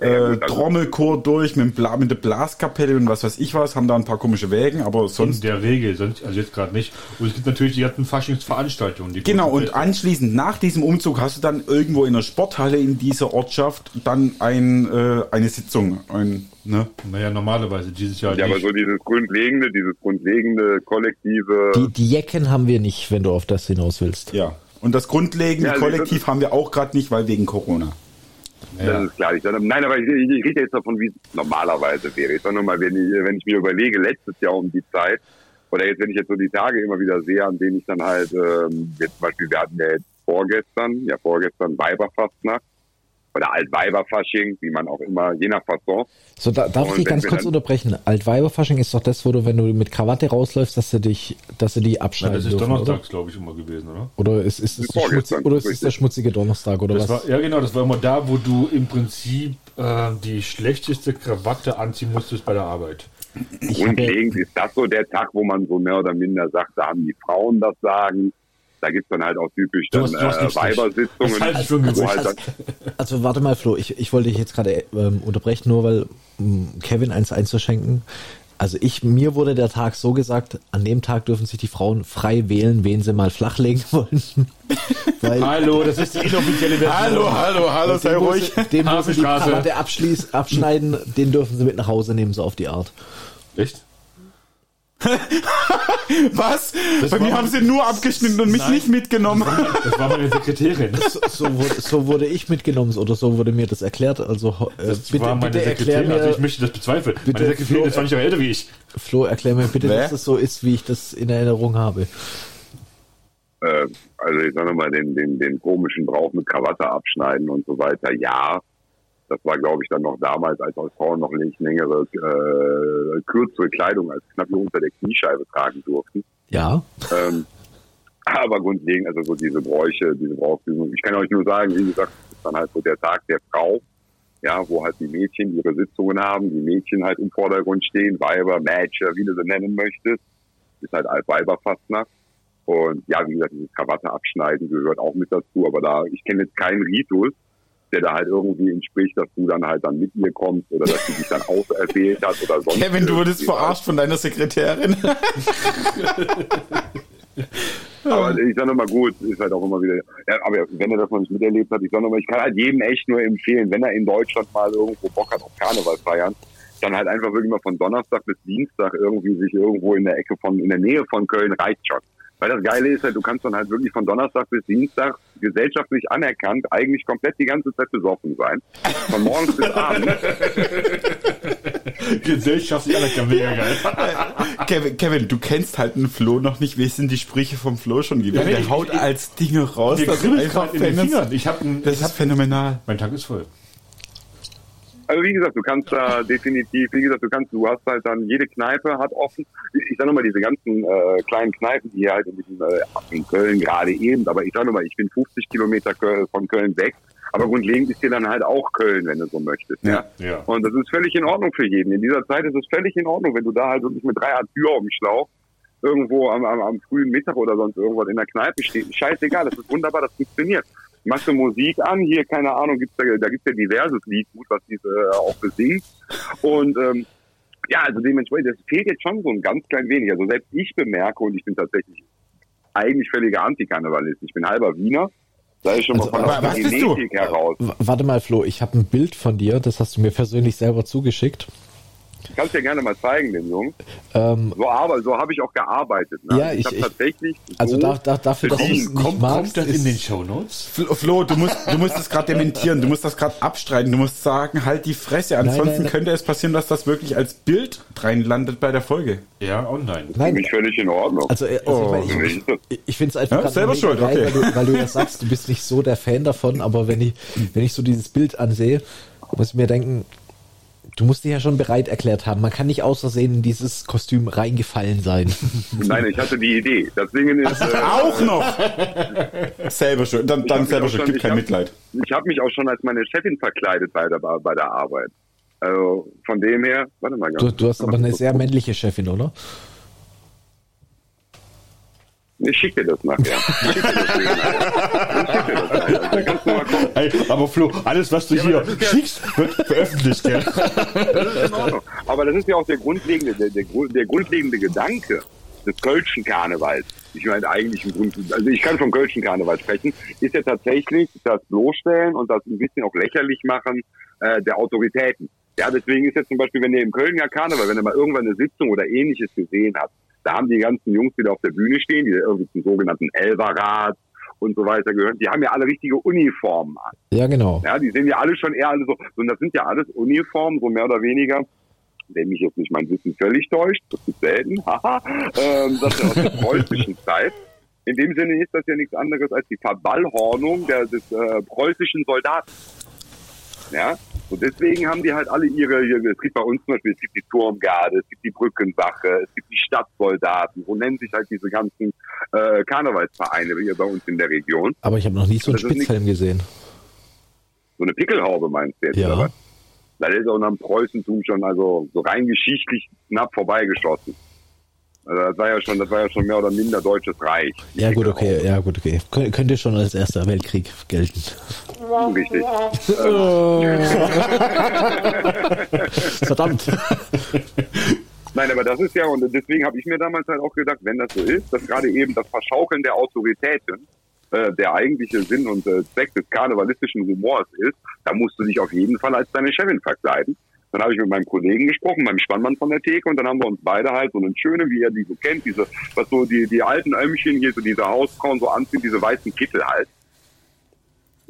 äh, gut, also- Trommelchor durch, mit, Bla mit der Blaskapelle und was weiß ich was, haben da ein paar komische Wägen, aber In sonst... der Regel, sonst, also jetzt gerade nicht. Und es gibt natürlich die ganzen Faschingsveranstaltungen. Die Genau, und anschließend nach diesem Umzug hast du dann irgendwo in der Sporthalle in dieser Ortschaft dann ein, äh, eine Sitzung. Ein, ne? Naja, normalerweise dieses Jahr Ja, aber nicht. so dieses grundlegende, dieses grundlegende kollektive. Die, die Jecken haben wir nicht, wenn du auf das hinaus willst. Ja. Und das grundlegende Ja, also Kollektiv haben wir auch gerade nicht, weil wegen Corona. Das ist klar. Ich nein, aber ich, ich, ich rede jetzt davon, wie es normalerweise wäre. Ich sage nur mal, wenn ich, wenn ich mir überlege, letztes Jahr um die Zeit, oder jetzt, wenn ich jetzt so die Tage immer wieder sehe, an denen ich dann halt, ähm, jetzt zum Beispiel, wir hatten ja jetzt vorgestern, ja vorgestern Weiberfastnacht, oder Altweiberfasching, wie man auch immer, je nach Fasson. So, da, darf ich dich ganz kurz unterbrechen? Altweiberfasching ist doch das, wo du, wenn du mit Krawatte rausläufst, dass du dich, dass du die Ja, abschneiden das ist dürfen, donnerstags, glaube ich, immer gewesen, oder? Oder, ist, ist, es der Vorgestern, schmutzige, oder ist es richtig. der schmutzige Donnerstag oder Das was? war, ja, genau, das war immer da, wo du im Prinzip äh, die schlechteste Krawatte anziehen musstest bei der Arbeit. ich Grundlegend ist das so der Tag, wo man so mehr oder minder sagt, da haben die Frauen das Sagen. Da gibt's dann halt auch typisch Du dann hast- du hast äh. Weibersitzungen, Gerücht. halt dann, also warte mal, Flo, ich, ich wollte dich jetzt gerade ähm, unterbrechen, nur weil ähm, Kevin eins einzuschenken. Also ich, mir wurde der Tag so gesagt, an dem Tag dürfen sich die Frauen frei wählen, wen sie mal flachlegen wollen. Weil Hallo, das ist die inoffizielle Version. hallo, hallo, den, wo sie, den, wo sie die. Krawatte abschließ, abschneiden, den dürfen sie mit nach Hause nehmen, so auf die Art. Echt? Was? Bei war mir haben sie nur abgeschnitten und mich Nein. nicht mitgenommen. Das war meine Sekretärin. So, so, wurde, so wurde ich mitgenommen oder so wurde mir das erklärt. Also äh, Das bitte, war meine bitte Sekretärin. Also ich mir, möchte das bezweifeln. Bitte, meine Sekretärin Flo, ist 20 Jahre älter wie ich. Flo, erklär mir bitte, Wer? dass das so ist, wie ich das in Erinnerung habe. äh, also ich sage mal, den, den, den komischen Brauch mit Krawatte abschneiden und so weiter, ja. Das war, glaube ich, dann noch damals, als auch Frauen noch nicht längere, äh, kürzere Kleidung als knapp unter der Kniescheibe tragen durften. Ja. Ähm, aber grundlegend, also so diese Bräuche, diese Brauchsübungen. Ich kann euch nur sagen, wie gesagt, ist dann halt so der Tag der Frau, ja, wo halt die Mädchen ihre Sitzungen haben, die Mädchen halt im Vordergrund stehen, Weiber, Matcher, wie du sie nennen möchtest, ist halt Weiberfastnacht. Und ja, wie gesagt, dieses Krawatte abschneiden gehört auch mit dazu, aber da, ich kenne jetzt keinen Ritus, der da halt irgendwie entspricht, dass du dann halt dann mit ihr kommst oder dass sie dich dann auserwählt hat oder sonst. Kevin, du wurdest verarscht von deiner Sekretärin. aber ich sag nochmal gut, ist halt auch immer wieder, ja, aber wenn er das noch nicht miterlebt hat, ich sag nochmal, ich kann halt jedem echt nur empfehlen, wenn er in Deutschland mal irgendwo Bock hat auf Karneval feiern, dann halt einfach wirklich mal von Donnerstag bis Dienstag irgendwie sich irgendwo in der Ecke von, in der Nähe von Köln reicht schon. Weil das Geile ist halt, du kannst dann halt wirklich von Donnerstag bis Dienstag gesellschaftlich anerkannt eigentlich komplett die ganze Zeit besoffen sein. Von morgens bis abends. Gesellschaftlich anerkannt, mega geil. Kevin, Kevin, du kennst halt einen Flo noch nicht. Wie sind die Sprüche vom Flo schon gewesen? Ja, Der ich- haut ich- als Dinge raus. Das einfach gerade in den phänomenal. Fingern. Ich hab ein, Das ist hab, phänomenal. mein Tag ist voll. Also wie gesagt, du kannst da definitiv, wie gesagt, du kannst, du hast halt dann, jede Kneipe hat offen, ich sag nochmal, diese ganzen äh, kleinen Kneipen, die hier halt in, diesem, äh, in Köln gerade eben, aber ich sag nochmal, ich bin 50 Kilometer von Köln weg, aber grundlegend ist hier dann halt auch Köln, wenn du so möchtest. Ja. Ja. Und das ist völlig in Ordnung für jeden. In dieser Zeit ist es völlig in Ordnung, wenn du da halt wirklich mit drei Art Tür auf dem Schlauch irgendwo am, am, am frühen Mittag oder sonst irgendwas in der Kneipe stehst. Scheißegal, das ist wunderbar, das funktioniert. Machst du Musik an, hier, keine Ahnung, gibt's da, da gibt's ja diverses Lied, gut, was diese äh, auch besingt. Und ähm, ja, also dementsprechend, das fehlt jetzt schon so ein ganz klein wenig. Also selbst ich bemerke, und ich bin tatsächlich eigentlich völliger Antikarnevalist. Ich bin halber Wiener. Da ist schon Also, mal von aber der was bist du? Genetik heraus. Warte mal, Flo, ich habe ein Bild von dir, das hast du mir persönlich selber zugeschickt. Ich kann es dir gerne mal zeigen, den Jungen. Ähm, So, aber so habe ich auch gearbeitet. Ne? Ja, ich, ich- habe ich- tatsächlich also so da, da, dafür, dass du es Kommt, magst, kommt das in den Shownotes? Flo, Flo, du musst, du musst das gerade dementieren, du musst das gerade abstreiten, du musst sagen, halt die Fresse, ansonsten nein, nein. könnte es passieren, dass das wirklich als Bild reinlandet bei der Folge. Ja, online. Für Nein, mich völlig in Ordnung. also, äh, also Oh. ich, meine, ich, ich, ich finde es einfach Ja, selber schuld, geil, okay. weil, du, weil du ja sagst, du bist nicht so der Fan davon, aber wenn ich, wenn ich so dieses Bild ansehe, muss ich mir denken, du musst dich ja schon bereit erklärt haben. Man kann nicht aus Versehen in dieses Kostüm reingefallen sein. Nein, ich hatte die Idee. Das Ding ist, äh, Auch noch! selber schon, dann, dann selber schon- gib ich kein hab- Mitleid. ich habe mich auch schon als meine Chefin verkleidet bei der, bei der Arbeit. Also von dem her, warte mal Du, du hast aber eine sehr männliche Chefin, oder? Ich schicke dir das nachher. Ich schicke dir das nachher. Ich schicke dir das nachher. Da kannst du mal gucken. Hey, aber Flo, alles, was du Ja, hier ja- schickst, wird veröffentlicht, gell? Das ist in Ordnung. Aber das ist ja auch der grundlegende, der, der, der grundlegende Gedanke des Kölschen Karnevals. Ich meine eigentlich im Grund, also ich kann vom Kölschen Karneval sprechen, ist ja tatsächlich das bloßstellen und das ein bisschen auch lächerlich machen äh, der Autoritäten. Ja, deswegen ist jetzt zum Beispiel, wenn ihr im Kölner Karneval, wenn ihr mal irgendwann eine Sitzung oder ähnliches gesehen habt, da haben die ganzen Jungs, die da auf der Bühne stehen, die irgendwie zum sogenannten Elberrat und so weiter gehören, die haben ja alle richtige Uniformen an. Ja, genau. Ja, die sehen ja alle schon eher alle so, so, und das sind ja alles Uniformen, so mehr oder weniger. Wenn mich jetzt nicht mein Wissen völlig täuscht, das ist selten, haha, ähm, das ist aus der preußischen Zeit. In dem Sinne ist das ja nichts anderes als die Verballhornung der, des äh, preußischen Soldaten. Ja, und deswegen haben die halt alle ihre, ihre, es gibt bei uns zum Beispiel, es gibt die Turmgarde, es gibt die Brückenwache, es gibt die Stadtsoldaten, so nennen sich halt diese ganzen äh, Karnevalsvereine hier bei uns in der Region. Aber ich habe noch nie so einen ist nicht- Spitzhelm gesehen. So eine Pickelhaube meinst du jetzt, Ja. oder was? Das ist auch nach dem Preußentum schon, also so rein geschichtlich knapp vorbeigeschossen. Also das war ja schon, das war ja schon mehr oder minder deutsches Reich. Ja, gut, okay, ja, gut, okay. Kön könnte schon als Erster Weltkrieg gelten. Richtig. Verdammt. Nein, aber das ist ja, und deswegen habe ich mir damals halt auch gedacht, wenn das so ist, dass gerade eben das Verschaukeln der Autoritäten äh, der eigentliche Sinn und äh, Zweck des karnevalistischen Humors ist, da musst du dich auf jeden Fall als deine Chefin verkleiden. Dann habe ich mit meinem Kollegen gesprochen, meinem Spannmann von der Theke, und dann haben wir uns beide halt so einen schönen, wie er die so kennt, diese, was so die, die alten Ömmchen hier, so diese Hausfrauen so anziehen, diese weißen Kittel halt.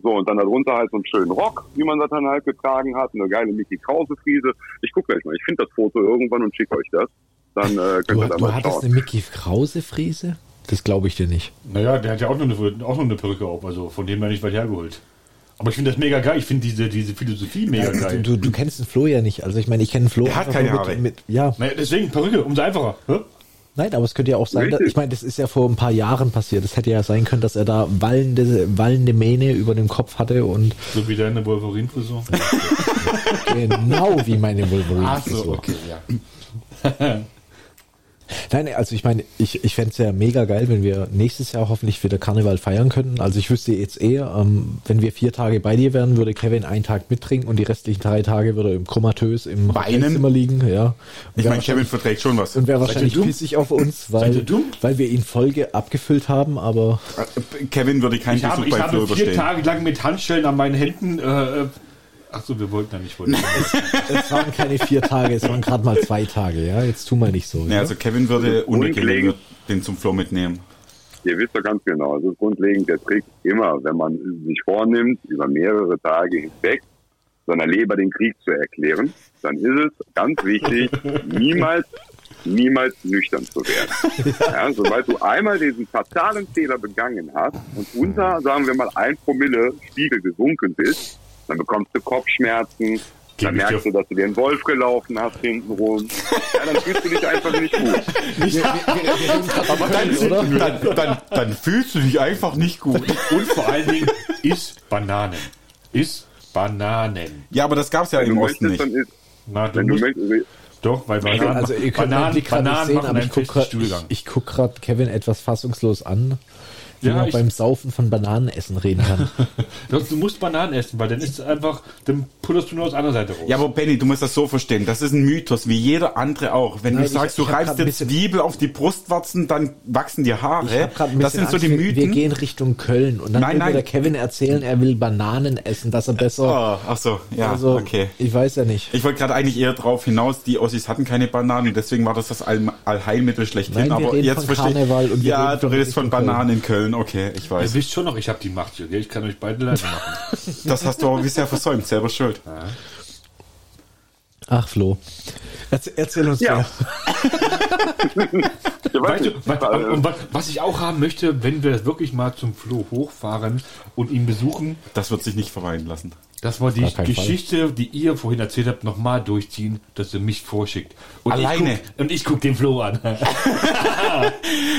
So, und dann darunter halt so einen schönen Rock, wie man das dann halt getragen hat, eine geile Mickey Krause Friese. Ich gucke gleich mal, ich finde das Foto irgendwann und schicke euch das. Dann äh, könnt Du, ihr da du mal hattest schauen. eine Mickey Krause Friese? Das glaube ich dir nicht. Naja, der hat ja auch noch eine, auch noch eine Perücke auf, also von dem her nicht weit hergeholt. Aber ich finde das mega geil. Ich finde diese, diese Philosophie mega geil. Du, du kennst den Flo ja nicht. Also ich meine, ich kenne den Flo. Der hat keine nur Haare. Mit, mit, ja, Naja, deswegen Perücke, umso einfacher. Hä? nein, aber es könnte ja auch sein, dass, ich meine, das ist ja vor ein paar Jahren passiert. Es hätte ja sein können, dass er da wallende, wallende Mähne über dem Kopf hatte und So wie deine Wolverine-Frisur. genau wie meine Wolverine. Ach so, okay, ja. Nein, also ich meine, ich, ich fände es ja mega geil, wenn wir nächstes Jahr hoffentlich wieder Karneval feiern könnten. Also ich wüsste jetzt eher, ähm, wenn wir vier Tage bei dir wären, würde Kevin einen Tag mittrinken und die restlichen drei Tage würde er im komatös im? Hotelzimmer liegen. Ja. Und Ich meine, Kevin verträgt schon was. Und wäre wahrscheinlich pissig auf uns, weil, weil wir ihn Folge abgefüllt haben, aber Kevin würde keinen Ich habe, Besuch ich bei Flo habe vier. Tage lang mit Handschellen an meinen Händen. Äh, ach so, wir wollten ja nicht wollen. es waren keine vier Tage, es waren gerade mal zwei Tage, ja. Jetzt tu mal nicht so. Ja, Ja, also Kevin würde Grundlegend- Kevin den zum Flo mitnehmen. Ihr wisst doch ganz genau, es ist grundlegend der Trick immer, wenn man sich vornimmt, über mehrere Tage hinweg seiner Leber den Krieg zu erklären, dann ist es ganz wichtig, niemals, niemals nüchtern zu werden. Ja, sobald du einmal diesen fatalen Fehler begangen hast und unter, sagen wir mal, ein Promille Spiegel gesunken bist, dann bekommst du Kopfschmerzen, dann merkst du, dass du dir einen Wolf gelaufen hast hintenrum. Ja, dann fühlst du dich einfach nicht gut. Aber dann, dann, dann, dann fühlst du dich einfach nicht gut. Und vor allen Dingen ist Bananen. Ist Bananen. Ja, aber das gab's ja Wenn im du Osten möchtest, nicht. dann ist, Na, du wenn du musst, möchtest, doch, weil Bananen, also ihr könnt Bananen, gerade Bananen sehen, machen aber einen ich gucke festen gerade Stuhlgang. ich, ich guck grad Kevin etwas fassungslos an, wie Ja, man ich- beim Saufen von Bananenessen reden kann. Du musst Bananen essen, weil dann ist es einfach, dann putterst du nur aus der anderen Seite raus. Ja, aber Benny, du musst das so verstehen. Das ist ein Mythos, wie jeder andere auch. Wenn Nein, du ich- sagst, ich du hab reibst bisschen- Zwiebel auf die Brustwarzen, dann wachsen dir Ich Haare. Das sind so die Angst, wir- Mythen. gehen Richtung Köln und dann Nein, will mir nein. der Kevin erzählen, er will Bananen essen, dass er besser. Oh, ach so, ja, also, okay. ich weiß ja nicht. Ich wollte gerade eigentlich eher drauf hinaus, die Ossis hatten keine Bananen, deswegen war das das All Allheilmittel schlechthin. Nein, wir aber reden jetzt von verstehe wir Ja, du redest von Bananen in Köln, okay, ich Ihr weiß. wisst schon noch, ich habe die Macht hier, gell? Ich kann euch beide leise machen. Das hast du aber bisher versäumt, selber schuld. Ach, Flo. Erzähl, erzähl uns Ja. Weißt du, was, was ich auch haben möchte, wenn wir wirklich mal zum Flo hochfahren und ihn besuchen, Das wird sich nicht vermeiden lassen. Dass wir die Geschichte, die ihr vorhin erzählt habt, nochmal durchziehen, dass ihr mich vorschickt. Und Alleine. Ich guck, und ich gucke den Flo an.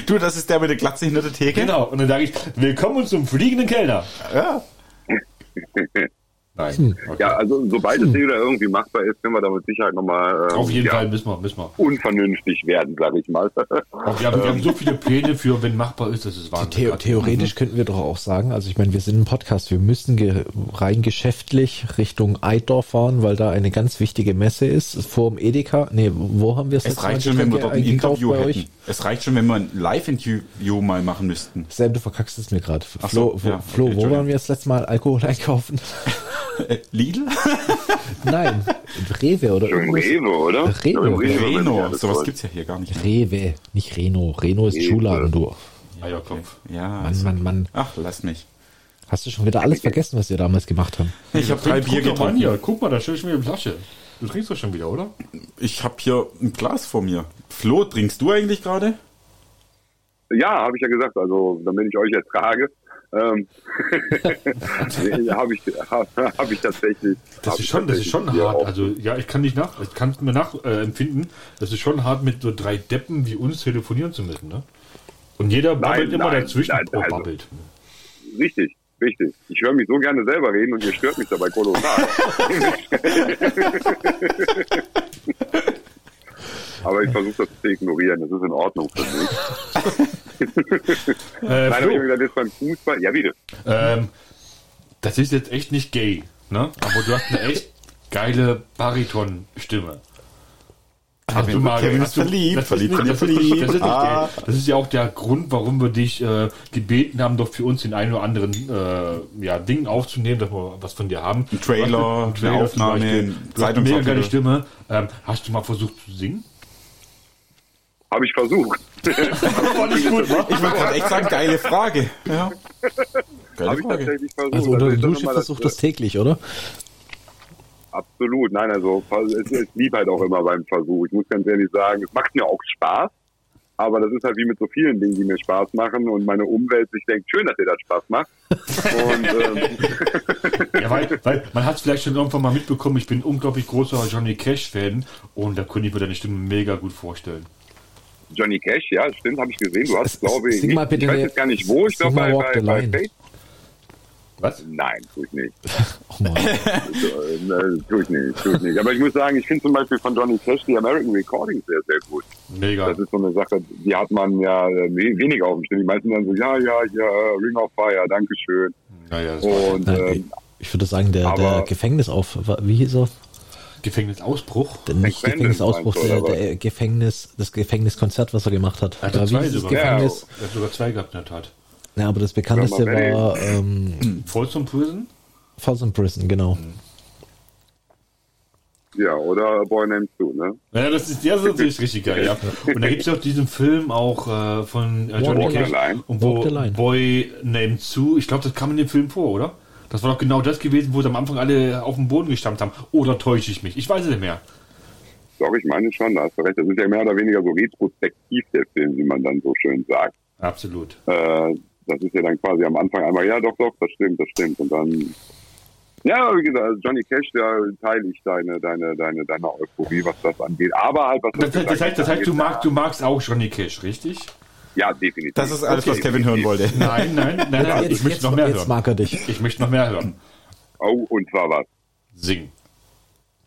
Du, das ist der mit der Glatze hinter der Theke? genau. Und dann sage ich, willkommen zum fliegenden Kellner. Ja. Nein. Okay. ja, also sobald es wieder irgendwie machbar ist, können wir da mit Sicherheit nochmal ähm, Auf jeden ja, Fall müssen wir, müssen wir. unvernünftig werden, sag ich mal. Wir haben, wir haben so viele Pläne für, wenn machbar ist, das ist Wahnsinn. The theoretisch könnten wir doch auch sagen, also ich meine, wir sind ein Podcast, wir müssen ge rein geschäftlich Richtung Eidorf fahren, weil da eine ganz wichtige Messe ist, vor dem Edeka. Nee, wo haben wir es Es jetzt reicht mal schon, wenn wir dort ein Interview bei hätten. euch? Es reicht schon, wenn wir ein Live-Interview mal machen müssten. Sam, du verkackst es mir gerade. Flo, so, ja, Flo okay, wo waren wir das letzte Mal Alkohol einkaufen? Äh, Lidl? Nein, Rewe oder irgendwas. Rewe, oder? Rewe. Ich ich Reno. Sowas gibt's ja hier gar nicht. Rewe, nicht Reno. Reno ist Rewe. Schuhladen, du. Eierkopf. Ja. Mann, also- Mann, Mann. Ach, lass mich. Hast du schon wieder alles vergessen, was wir damals gemacht haben? Ich habe drei Bier getrunken. hier. Guck mal, da steht schon wieder eine Flasche. Du trinkst doch schon wieder, oder? Ich habe hier ein Glas vor mir. Flo, trinkst du eigentlich gerade? Ja, habe ich ja gesagt, also damit ich euch ertrage, ähm, habe ich, hab, hab ich tatsächlich. Das ist schon, das ist schon hart. auch- Also ja, ich kann nicht nach, ich kann es mir nachempfinden. Äh, das ist schon hart, mit so drei Deppen wie uns telefonieren zu müssen, ne? Und jeder babbelt immer nein, dazwischen. nein, oh, also- babbelt. Richtig, richtig. Ich höre mich so gerne selber reden und ihr stört mich dabei kolossal. Aber ich versuche das zu ignorieren. Das ist in Ordnung für mich. Äh, Nein, aber ich gesagt, beim Fußball. Ja, bitte. ähm, das ist jetzt echt nicht gay, ne? Aber du hast eine echt geile Bariton-Stimme. Hast Kevin- Kevin ist verliebt, das verliebt, ist, verliebt, das, ist, verliebt. Das, ist, Ah. das ist ja auch der Grund, warum wir dich äh, gebeten haben, doch für uns den einen oder anderen äh, ja, Ding aufzunehmen, dass wir was von dir haben. Ein Trailer, Ein Trailer eine Aufnahme, Du eine mega geile. Stimme. Ähm, hast du mal versucht zu singen? Habe ich versucht. Wa? Ich wollte gerade echt sagen, geile Frage. Ja. Geile Habe ich Frage. tatsächlich versucht. Also unter Also der Dusche versucht das täglich, oder? Absolut, nein, also es ist lieb halt auch immer beim Versuch. Ich muss ganz ehrlich sagen, es macht mir auch Spaß. aber das ist halt wie mit so vielen Dingen, die mir Spaß machen und meine Umwelt sich denkt, schön, dass dir das Spaß macht. Und, ähm, Ja, weil, weil man hat es vielleicht schon irgendwann mal mitbekommen, ich bin unglaublich großer Johnny Cash-Fan und da könnte ich mir deine Stimme mega gut vorstellen. Johnny Cash, ja, stimmt, habe ich gesehen. Du hast, glaube ich, mal nicht, bitte ich weiß jetzt gar nicht wo, ich glaube bei, bei, bei. Faith. Was? Nein, tue ich nicht. Oh Mann. Äh, äh, tue ich nicht, tue ich nicht. Aber ich muss sagen, ich finde zum Beispiel von Johnny Cash die American Recordings sehr, sehr gut. Mega. Das ist so eine Sache, die hat man ja äh, we- weniger auf dem Schirm. Die meisten dann so, ja, ja, ja, Ring of Fire, Dankeschön. Naja, das war Und Nein, ähm, ich würde sagen, der, der Gefängnisauf, wie hieß er? Gefängnisausbruch. Der, nicht Gefängnisausbruch, der, der Gefängnis, das Gefängniskonzert, was er gemacht hat. Er hat Ja, zwei das sogar. Gefängnis? Er hat sogar zwei gehabt in der Tat. Ja, aber das bekannteste war ähm, Folsom Prison? Folsom Prison, genau. ja, oder A Boy Named Sue, ne? Naja, das ist, der ist natürlich richtig geil, ja. Und da gibt es ja auch diesen Film auch äh, von äh, Johnny Cash. Und wo. Boy Named Sue, ich glaube, das kam in dem Film vor, oder? Das war doch genau das gewesen, wo sie am Anfang alle auf den Boden gestammt haben. Oder täusche ich mich? Ich weiß es nicht mehr. Doch, ich meine schon, da hast du recht. Das ist ja mehr oder weniger so retrospektiv, der Film, wie man dann so schön sagt. Absolut. Äh, das ist ja dann quasi am Anfang einmal, ja, doch, doch, das stimmt, das stimmt. Und dann, ja, wie gesagt, also Johnny Cash, da teile ich deine, deine, deine, deine Euphorie, was das angeht. Aber halt, was Das, das, gesagt heißt, das heißt, du magst, du magst auch Johnny Cash, richtig? Ja, definitiv. Das ist alles, was Kevin hören wollte. Nein, nein, nein, nein. Jetzt, ich möchte jetzt, noch mehr jetzt hören. mag er dich. Ich möchte noch mehr hören. Oh, und zwar was? Singen.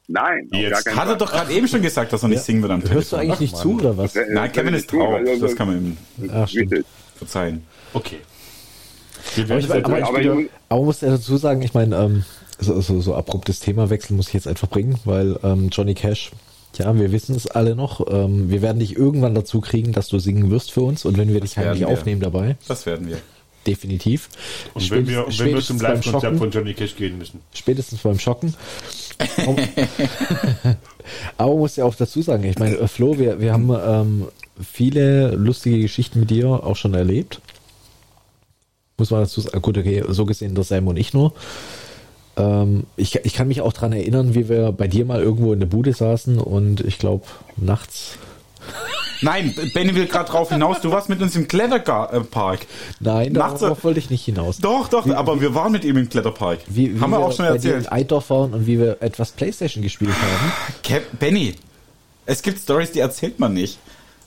Nein, Jetzt Hat er doch gerade eben schon gesagt, dass er nicht singen wird am Hörst du Telefon. eigentlich nicht zu oder was? Äh, Nein, Kevin ist taub. Das kann man ihm Ach, verzeihen. Okay. Werden Aber, jetzt aber, aber ich- aber man muss ja dazu sagen, ich meine, ähm, so, so, so abruptes Themawechsel muss ich jetzt einfach bringen, weil ähm, Johnny Cash, ja, wir wissen es alle noch, ähm, wir werden dich irgendwann dazu kriegen, dass du singen wirst für uns und wenn wir dich werden heimlich wir. aufnehmen dabei, Das werden wir. definitiv. Und wenn wir, und wenn wir zum Live-Konzert von Johnny Cash gehen müssen. spätestens beim Schocken. Aber man muss ja auch dazu sagen, ich meine, Flo, wir, wir haben ähm, viele lustige Geschichten mit dir auch schon erlebt. Muss man dazu sagen, gut, okay, so gesehen, der Sam und ich nur. Ähm, ich, ich kann mich auch dran erinnern, wie wir bei dir mal irgendwo in der Bude saßen und ich glaube, nachts. Nein, Benny will gerade drauf hinaus. Du warst mit uns im Kletterpark. Nein, Nachts- darauf wollte ich nicht hinaus. Doch, doch, aber wir waren mit ihm im Kletterpark. Wie, wie haben wir auch schon erzählt. in Eidorf waren und wie wir etwas Playstation gespielt haben. Kev, Benny, es gibt Stories, die erzählt man nicht.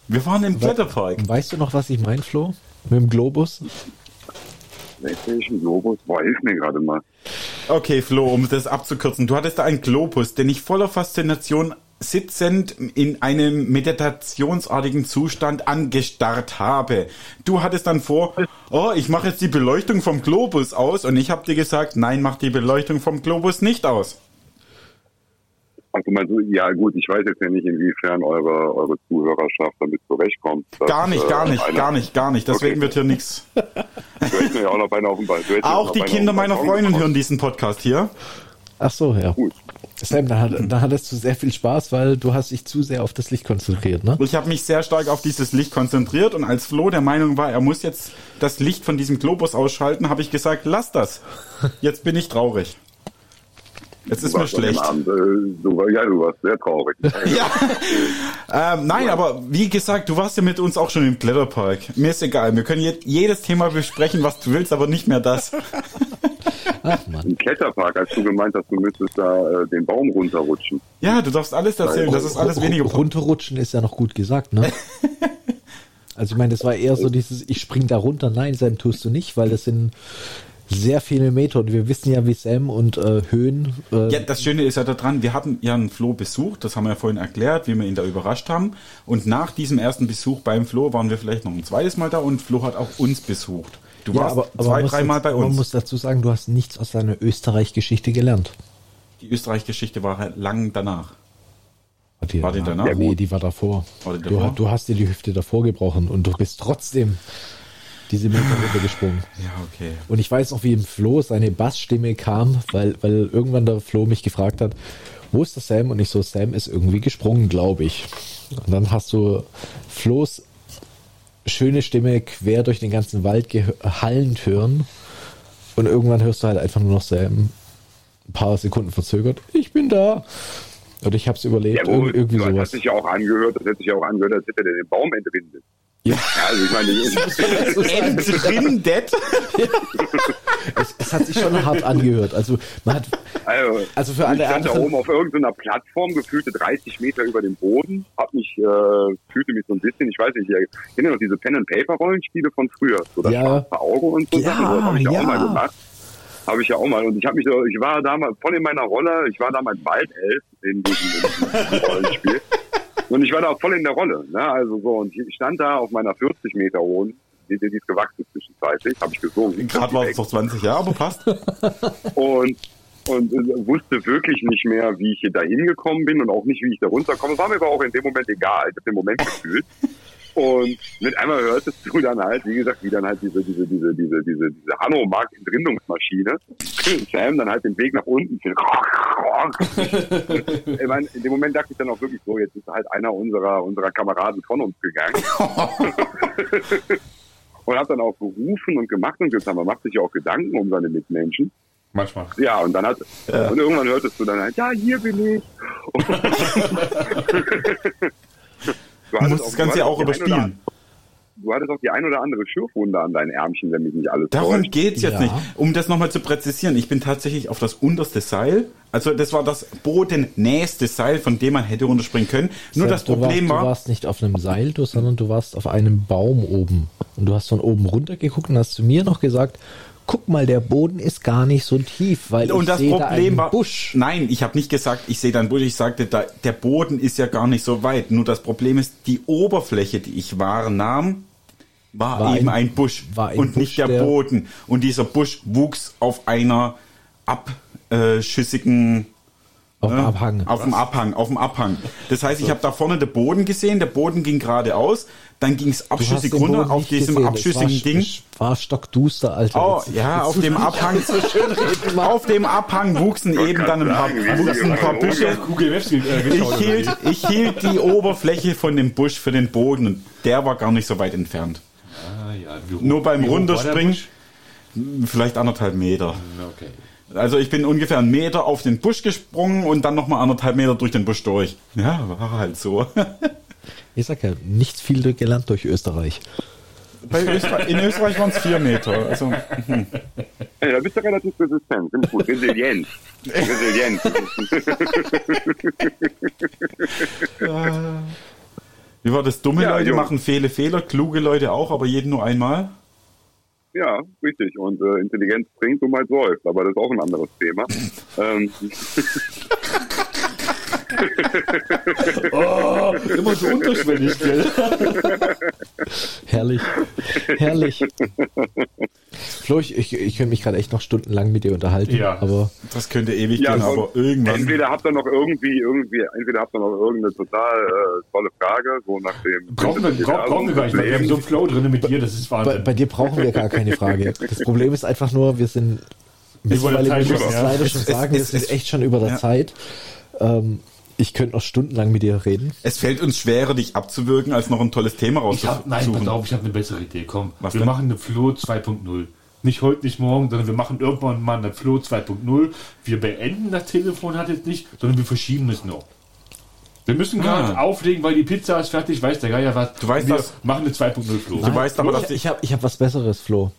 Wir waren im Kletterpark. Weißt du noch, was ich meine, Flo? Mit dem Globus? PlayStation Globus, boah, hilf mir gerade mal. Okay, Flo, um das abzukürzen. Du hattest da einen Globus, den ich voller Faszination sitzend in einem meditationsartigen Zustand angestarrt habe. Du hattest dann vor, oh, ich mache jetzt die Beleuchtung vom Globus aus und ich habe dir gesagt, nein, mach die Beleuchtung vom Globus nicht aus. Also mal so, ja gut, ich weiß jetzt ja nicht, inwiefern eure, eure Zuhörerschaft damit zurechtkommt. dass, Gar nicht, gar äh, nicht, einer- gar nicht, gar nicht. Deswegen Okay. wird hier nichts. Du hättest mir ja auch Auch die Kinder meiner Freundin hören diesen Podcast hier. Ach so, ja. Gut. Sam, da, hat, da hattest du sehr viel Spaß, weil du hast dich zu sehr auf das Licht konzentriert, ne? Ich habe mich sehr stark auf dieses Licht konzentriert und als Flo der Meinung war, er muss jetzt das Licht von diesem Globus ausschalten, habe ich gesagt, lass das. Jetzt bin ich traurig. Jetzt ist mir schlecht. Abend, äh, du, ja, du warst sehr traurig. Ja. ähm, nein, aber wie gesagt, du warst ja mit uns auch schon im Kletterpark. Mir ist egal, wir können jetzt jedes Thema besprechen, was du willst, aber nicht mehr das. Ach man. Im Kletterpark, als du gemeint hast, du müsstest da äh, den Baum runterrutschen. Ja, du darfst alles erzählen, das ist alles weniger. Runterrutschen ist ja noch gut gesagt, ne? Also ich meine, das war eher so dieses, ich spring da runter. Nein, Sam, tust du nicht, weil das sind sehr viele Meter und wir wissen ja, wie Sam und äh, Höhen. Äh, Ja, das Schöne ist ja daran, wir hatten ja einen Flo besucht, das haben wir ja vorhin erklärt, wie wir ihn da überrascht haben. Und nach diesem ersten Besuch beim Flo waren wir vielleicht noch ein zweites Mal da und Flo hat auch uns besucht. Du ja, warst aber, aber zwei, man dreimal bei Man uns. muss dazu sagen, du hast nichts aus deiner Österreich-Geschichte gelernt. Die Österreich-Geschichte war halt lang danach. War die, War die danach? Ja, nee, die war davor. War die Du, davor? du hast dir die Hüfte davor gebrochen und du bist trotzdem diese Meter runtergesprungen. Ja, okay. Und ich weiß noch, wie im Flo seine Bassstimme kam, weil, weil irgendwann der Flo mich gefragt hat, wo ist der Sam? Und ich so, Sam ist irgendwie gesprungen, glaube ich. Und dann hast du Flo's schöne Stimme quer durch den ganzen Wald gehallend hören. Und irgendwann hörst du halt einfach nur noch Sam ein paar Sekunden verzögert. Ich bin da. Und ich habe es überlebt. Ja, Irg irgendwie das hat sowas. sich ja auch angehört, das hätte sich ja auch angehört, als hätte der den Baum entwindet. Ja, also ich meine, Entrindet? Es, es hat sich schon hart angehört. Also man hat, also, also für ich alle stand da anderen, oben auf irgendeiner Plattform, gefühlte 30 Meter über dem Boden, hab mich, äh, fühlte mich so ein bisschen, ich weiß nicht, ich kenne noch diese Pen-and-Paper-Rollenspiele von früher, so das Ja. schwarze Auge und so Ja, Sachen, habe ich ja, auch mal gemacht. Habe ich ja auch mal. Und ich habe mich so, ich war damals voll in meiner Rolle, ich war damals Waldelf in diesem Rollenspiel. Und ich war da voll in der Rolle. Ne? Also so, und ich stand da auf meiner 40 Meter hohen, die, die ist gewachsen zwischenzeitlich, habe ich gesungen. Gerade war es doch 20 Jahre, aber passt. und und äh, wusste wirklich nicht mehr, wie ich hier da hingekommen bin und auch nicht, wie ich da runterkomme. War mir aber auch in dem Moment egal. Ich habe den Moment gefühlt. Und mit einmal hörtest du dann halt, wie gesagt, wie dann halt diese, diese, diese, diese, diese, diese Hanomag-Entrindungsmaschine, Sam dann halt den Weg nach unten. ich meine, in dem Moment dachte ich dann auch wirklich so, jetzt ist halt einer unserer, unserer Kameraden von uns gegangen. und hat dann auch gerufen und gemacht und getan. Man macht sich ja auch Gedanken um seine Mitmenschen. Manchmal. Ja, und dann hat, und irgendwann hörtest du dann halt, ja, hier bin ich. du Du musst das Ganze ja auch überspielen. Du hattest auch die ein oder andere Schürfwunde an deinen Ärmchen, wenn mich nicht alles Darum täuscht. geht's jetzt Ja. nicht. Um das nochmal zu präzisieren, ich bin tatsächlich auf das unterste Seil. Also das war das bodennächste Seil, von dem man hätte runterspringen können. Nur das du Problem warst, Du war, warst nicht auf einem Seil, du, sondern du warst auf einem Baum oben. Und du hast von oben runter geguckt und hast zu mir noch gesagt, guck mal, der Boden ist gar nicht so tief, weil und ich das sehe da Problem einen war, Busch. nein, ich habe nicht gesagt, ich sehe da einen Busch. Ich sagte, da, der Boden ist ja gar nicht so weit. Nur das Problem ist, die Oberfläche, die ich wahrnahm, war, War eben ein- ein, Busch war ein und Busch, nicht der, der- Boden. Und dieser Busch wuchs auf einer abschüssigen Auf dem Ne? Abhang. Auf dem Abhang, auf dem Abhang. Das heißt, ich habe da vorne den Boden gesehen, der Boden ging geradeaus, dann ging es abschüssig runter auf diesem gesehen. abschüssigen war, Ding. War stockduster, Alter. Oh, Jetzt- ja, jetzt auf dem Abhang, so schön reden, auf dem Abhang wuchsen eben dann ein paar, wuchsen ein paar Büsche. Äh, Ich hielt, ich hielt die Oberfläche von dem Busch für den Boden und der war gar nicht so weit entfernt. Ja, Nur beim Runterspringen, vielleicht anderthalb Meter. Okay. Also ich bin ungefähr einen Meter auf den Busch gesprungen und dann nochmal anderthalb Meter durch den Busch durch. Ja, war halt so. Ich sag ja, nichts viel gelernt durch Österreich. Bei Österreich, in Österreich waren es vier Meter. Also, Hey, da bist du relativ resistent. Finde ich gut. Resilient. Resilient. wie war das? Dumme Ja, Leute Junge. machen viele Fehler, kluge Leute auch, aber jeden nur einmal. Ja, richtig. Und äh, Intelligenz bringt, Dummheit säuft. Aber das ist auch ein anderes Thema. ähm, Oh, immer so unterschwellig, gell? Herrlich. Herrlich. Flo, ich, ich, ich könnte mich gerade echt noch stundenlang mit dir unterhalten, Ja. aber Das könnte ewig Ja, gehen, und aber irgendwann. entweder habt ihr noch irgendwie, irgendwie, entweder habt ihr noch irgendeine total äh, tolle Frage, so nach dem. Brauchen wir, brauchen, brauchen wir gar nicht, weil wir haben so einen Flow drin mit dir, das ist bei, Wahnsinn. bei dir brauchen wir gar keine Frage. Das Problem ist einfach nur, wir sind wollen mittlerweile, es über. leider schon Es- es- sagen, wir es- sind es- echt schon über der ja. Zeit. Ähm, ich könnte noch stundenlang mit dir reden. Es fällt uns schwerer, dich abzuwirken, als noch ein tolles Thema Ich hab, nein, pass rauszusuchen. auf, ich habe eine bessere Idee. Komm, Was wir denn? machen eine Flow 2.0. Nicht heute, nicht morgen, sondern wir machen irgendwann mal eine Flow 2.0. Wir beenden das Telefon hat jetzt nicht, sondern wir verschieben es noch. Wir müssen gerade Ah. auflegen, weil die Pizza ist fertig, weiß der Geier was. Du weißt wir das. machen eine 2.0 Flow. Du weißt aber, ich dass ich habe ich hab was Besseres, Flo.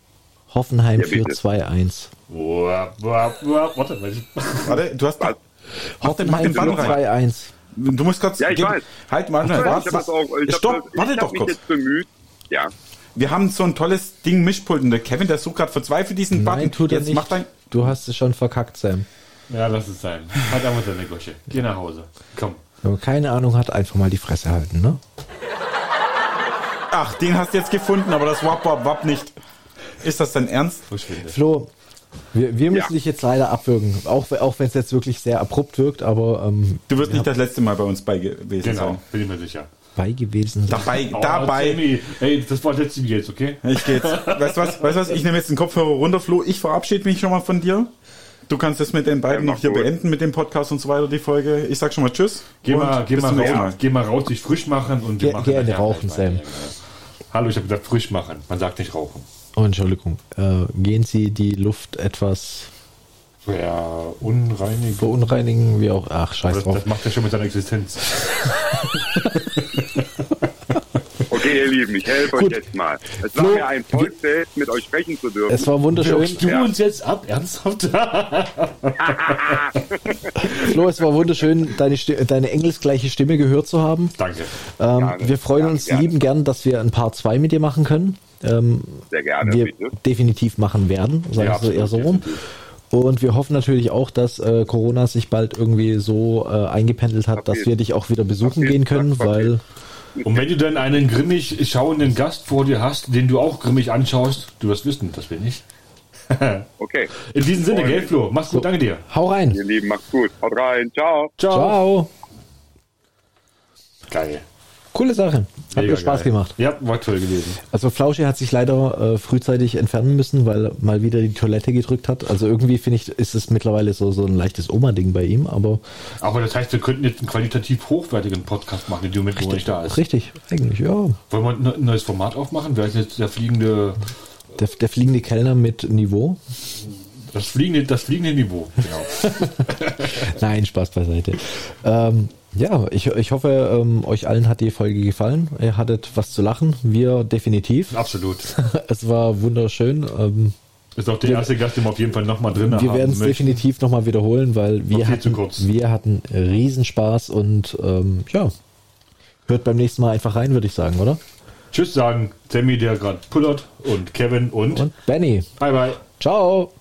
Hoffenheim Ja, für bitte. 2-1. Boah, boah, boah, Warte, ich- Warte, du hast. Hoffenheim den für Button rein. 2-1. Du musst kurz. Ja, ich weiß. Halt mal, ich warte, ich hab Stopp, ich warte doch kurz. jetzt bemüht. Ja. Wir haben so ein tolles Ding Mischpult und der Kevin, der sucht gerade verzweifelt diesen Nein, Button. tut er Jetzt nicht. mach dein. Du hast es schon verkackt, Sam. Ja, lass es sein. Halt einfach deine Gosche. Geh nach Hause. Komm. Wenn man keine Ahnung hat, einfach mal die Fresse halten, ne? Ach, den hast du jetzt gefunden, aber das Wap Wap Wap nicht. Ist das dein Ernst? Flo, wir, wir müssen Ja. dich jetzt leider abwürgen. Auch, auch wenn es jetzt wirklich sehr abrupt wirkt, aber ähm, Du wirst nicht das letzte Mal bei uns bei gewesen Genau, sein. bin ich mir sicher. bei gewesen. Dabei, Oh, dabei. Sammy, ey, das war das letzte Video jetzt, okay? Ich geh jetzt. Weißt du was? Weißt was? Ich nehme jetzt den Kopfhörer runter, Flo. Ich verabschiede mich schon mal von dir. Du kannst es mit den beiden Ja, noch hier gut. beenden mit dem Podcast und so weiter, die Folge. Ich sag schon mal Tschüss. Geh mal, geh mal raus, geh mal raus, dich frisch machen und wir Ge- machen gerne rauchen. Sam. Hallo, ich habe gesagt frisch machen. Man sagt nicht rauchen. Oh, Entschuldigung. Äh, gehen Sie die Luft etwas Ja, unreinig. verunreinigen, wie auch. Ach, scheiß Das, drauf. das macht er schon mit seiner Existenz. Okay, ihr Lieben, ich helfe Gut. euch jetzt mal. Es war Flo, mir ein Vollfest, mit euch sprechen zu dürfen. Es war wunderschön. Wirkst du Ja. uns jetzt ab? Ernsthaft? Flo, es war wunderschön, deine, deine engelsgleiche Stimme gehört zu haben. Danke. Ähm, Gerne, wir freuen gerne, uns gerne. lieben gern, dass wir ein Paar 2 mit dir machen können. Ähm, Sehr gerne, wir bitte. definitiv machen werden, sagen Ja, wir eher so rum. Und wir hoffen natürlich auch, dass äh, Corona sich bald irgendwie so äh, eingependelt hat, dass Papier. wir dich auch wieder besuchen Papier, gehen können, Papier. weil Und wenn du dann einen grimmig schauenden Gast vor dir hast, den du auch grimmig anschaust, du wirst wissen, das bin ich. Okay. In diesem Sinne, gell. Flo? Mach's gut, danke dir. hau rein. Ihr Lieben, macht's gut. Haut rein. Ciao. Ciao. Geil. Coole Sache. Hat Mega mir Spaß geil. gemacht. Ja, war toll gewesen. Also Flauschi hat sich leider äh, frühzeitig entfernen müssen, weil er mal wieder die Toilette gedrückt hat. Also irgendwie finde ich, ist es mittlerweile so, so ein leichtes Oma-Ding bei ihm, aber Aber das heißt, wir könnten jetzt einen qualitativ hochwertigen Podcast machen, in dem Moment, wo er nicht da ist. richtig, eigentlich, ja. Wollen wir ein ne- neues Format aufmachen? Wer ist jetzt der fliegende, Der, der fliegende Kellner mit Niveau. das fliegende, das fliegende Niveau? Genau. Nein, Spaß beiseite. Ähm, ja, ich, ich hoffe, ähm, euch allen hat die Folge gefallen. Ihr hattet was zu lachen. Wir definitiv. Absolut. Es war wunderschön. Ähm, Ist auch der erste Gast, den wir auf jeden Fall nochmal drin wir haben werden es definitiv nochmal wiederholen, weil wir hatten, wir hatten Riesenspaß und ähm, ja, hört beim nächsten Mal einfach rein, würde ich sagen, oder? Tschüss sagen, Sammy, der gerade pullert und Kevin und, Und Benny. bye bye. Ciao.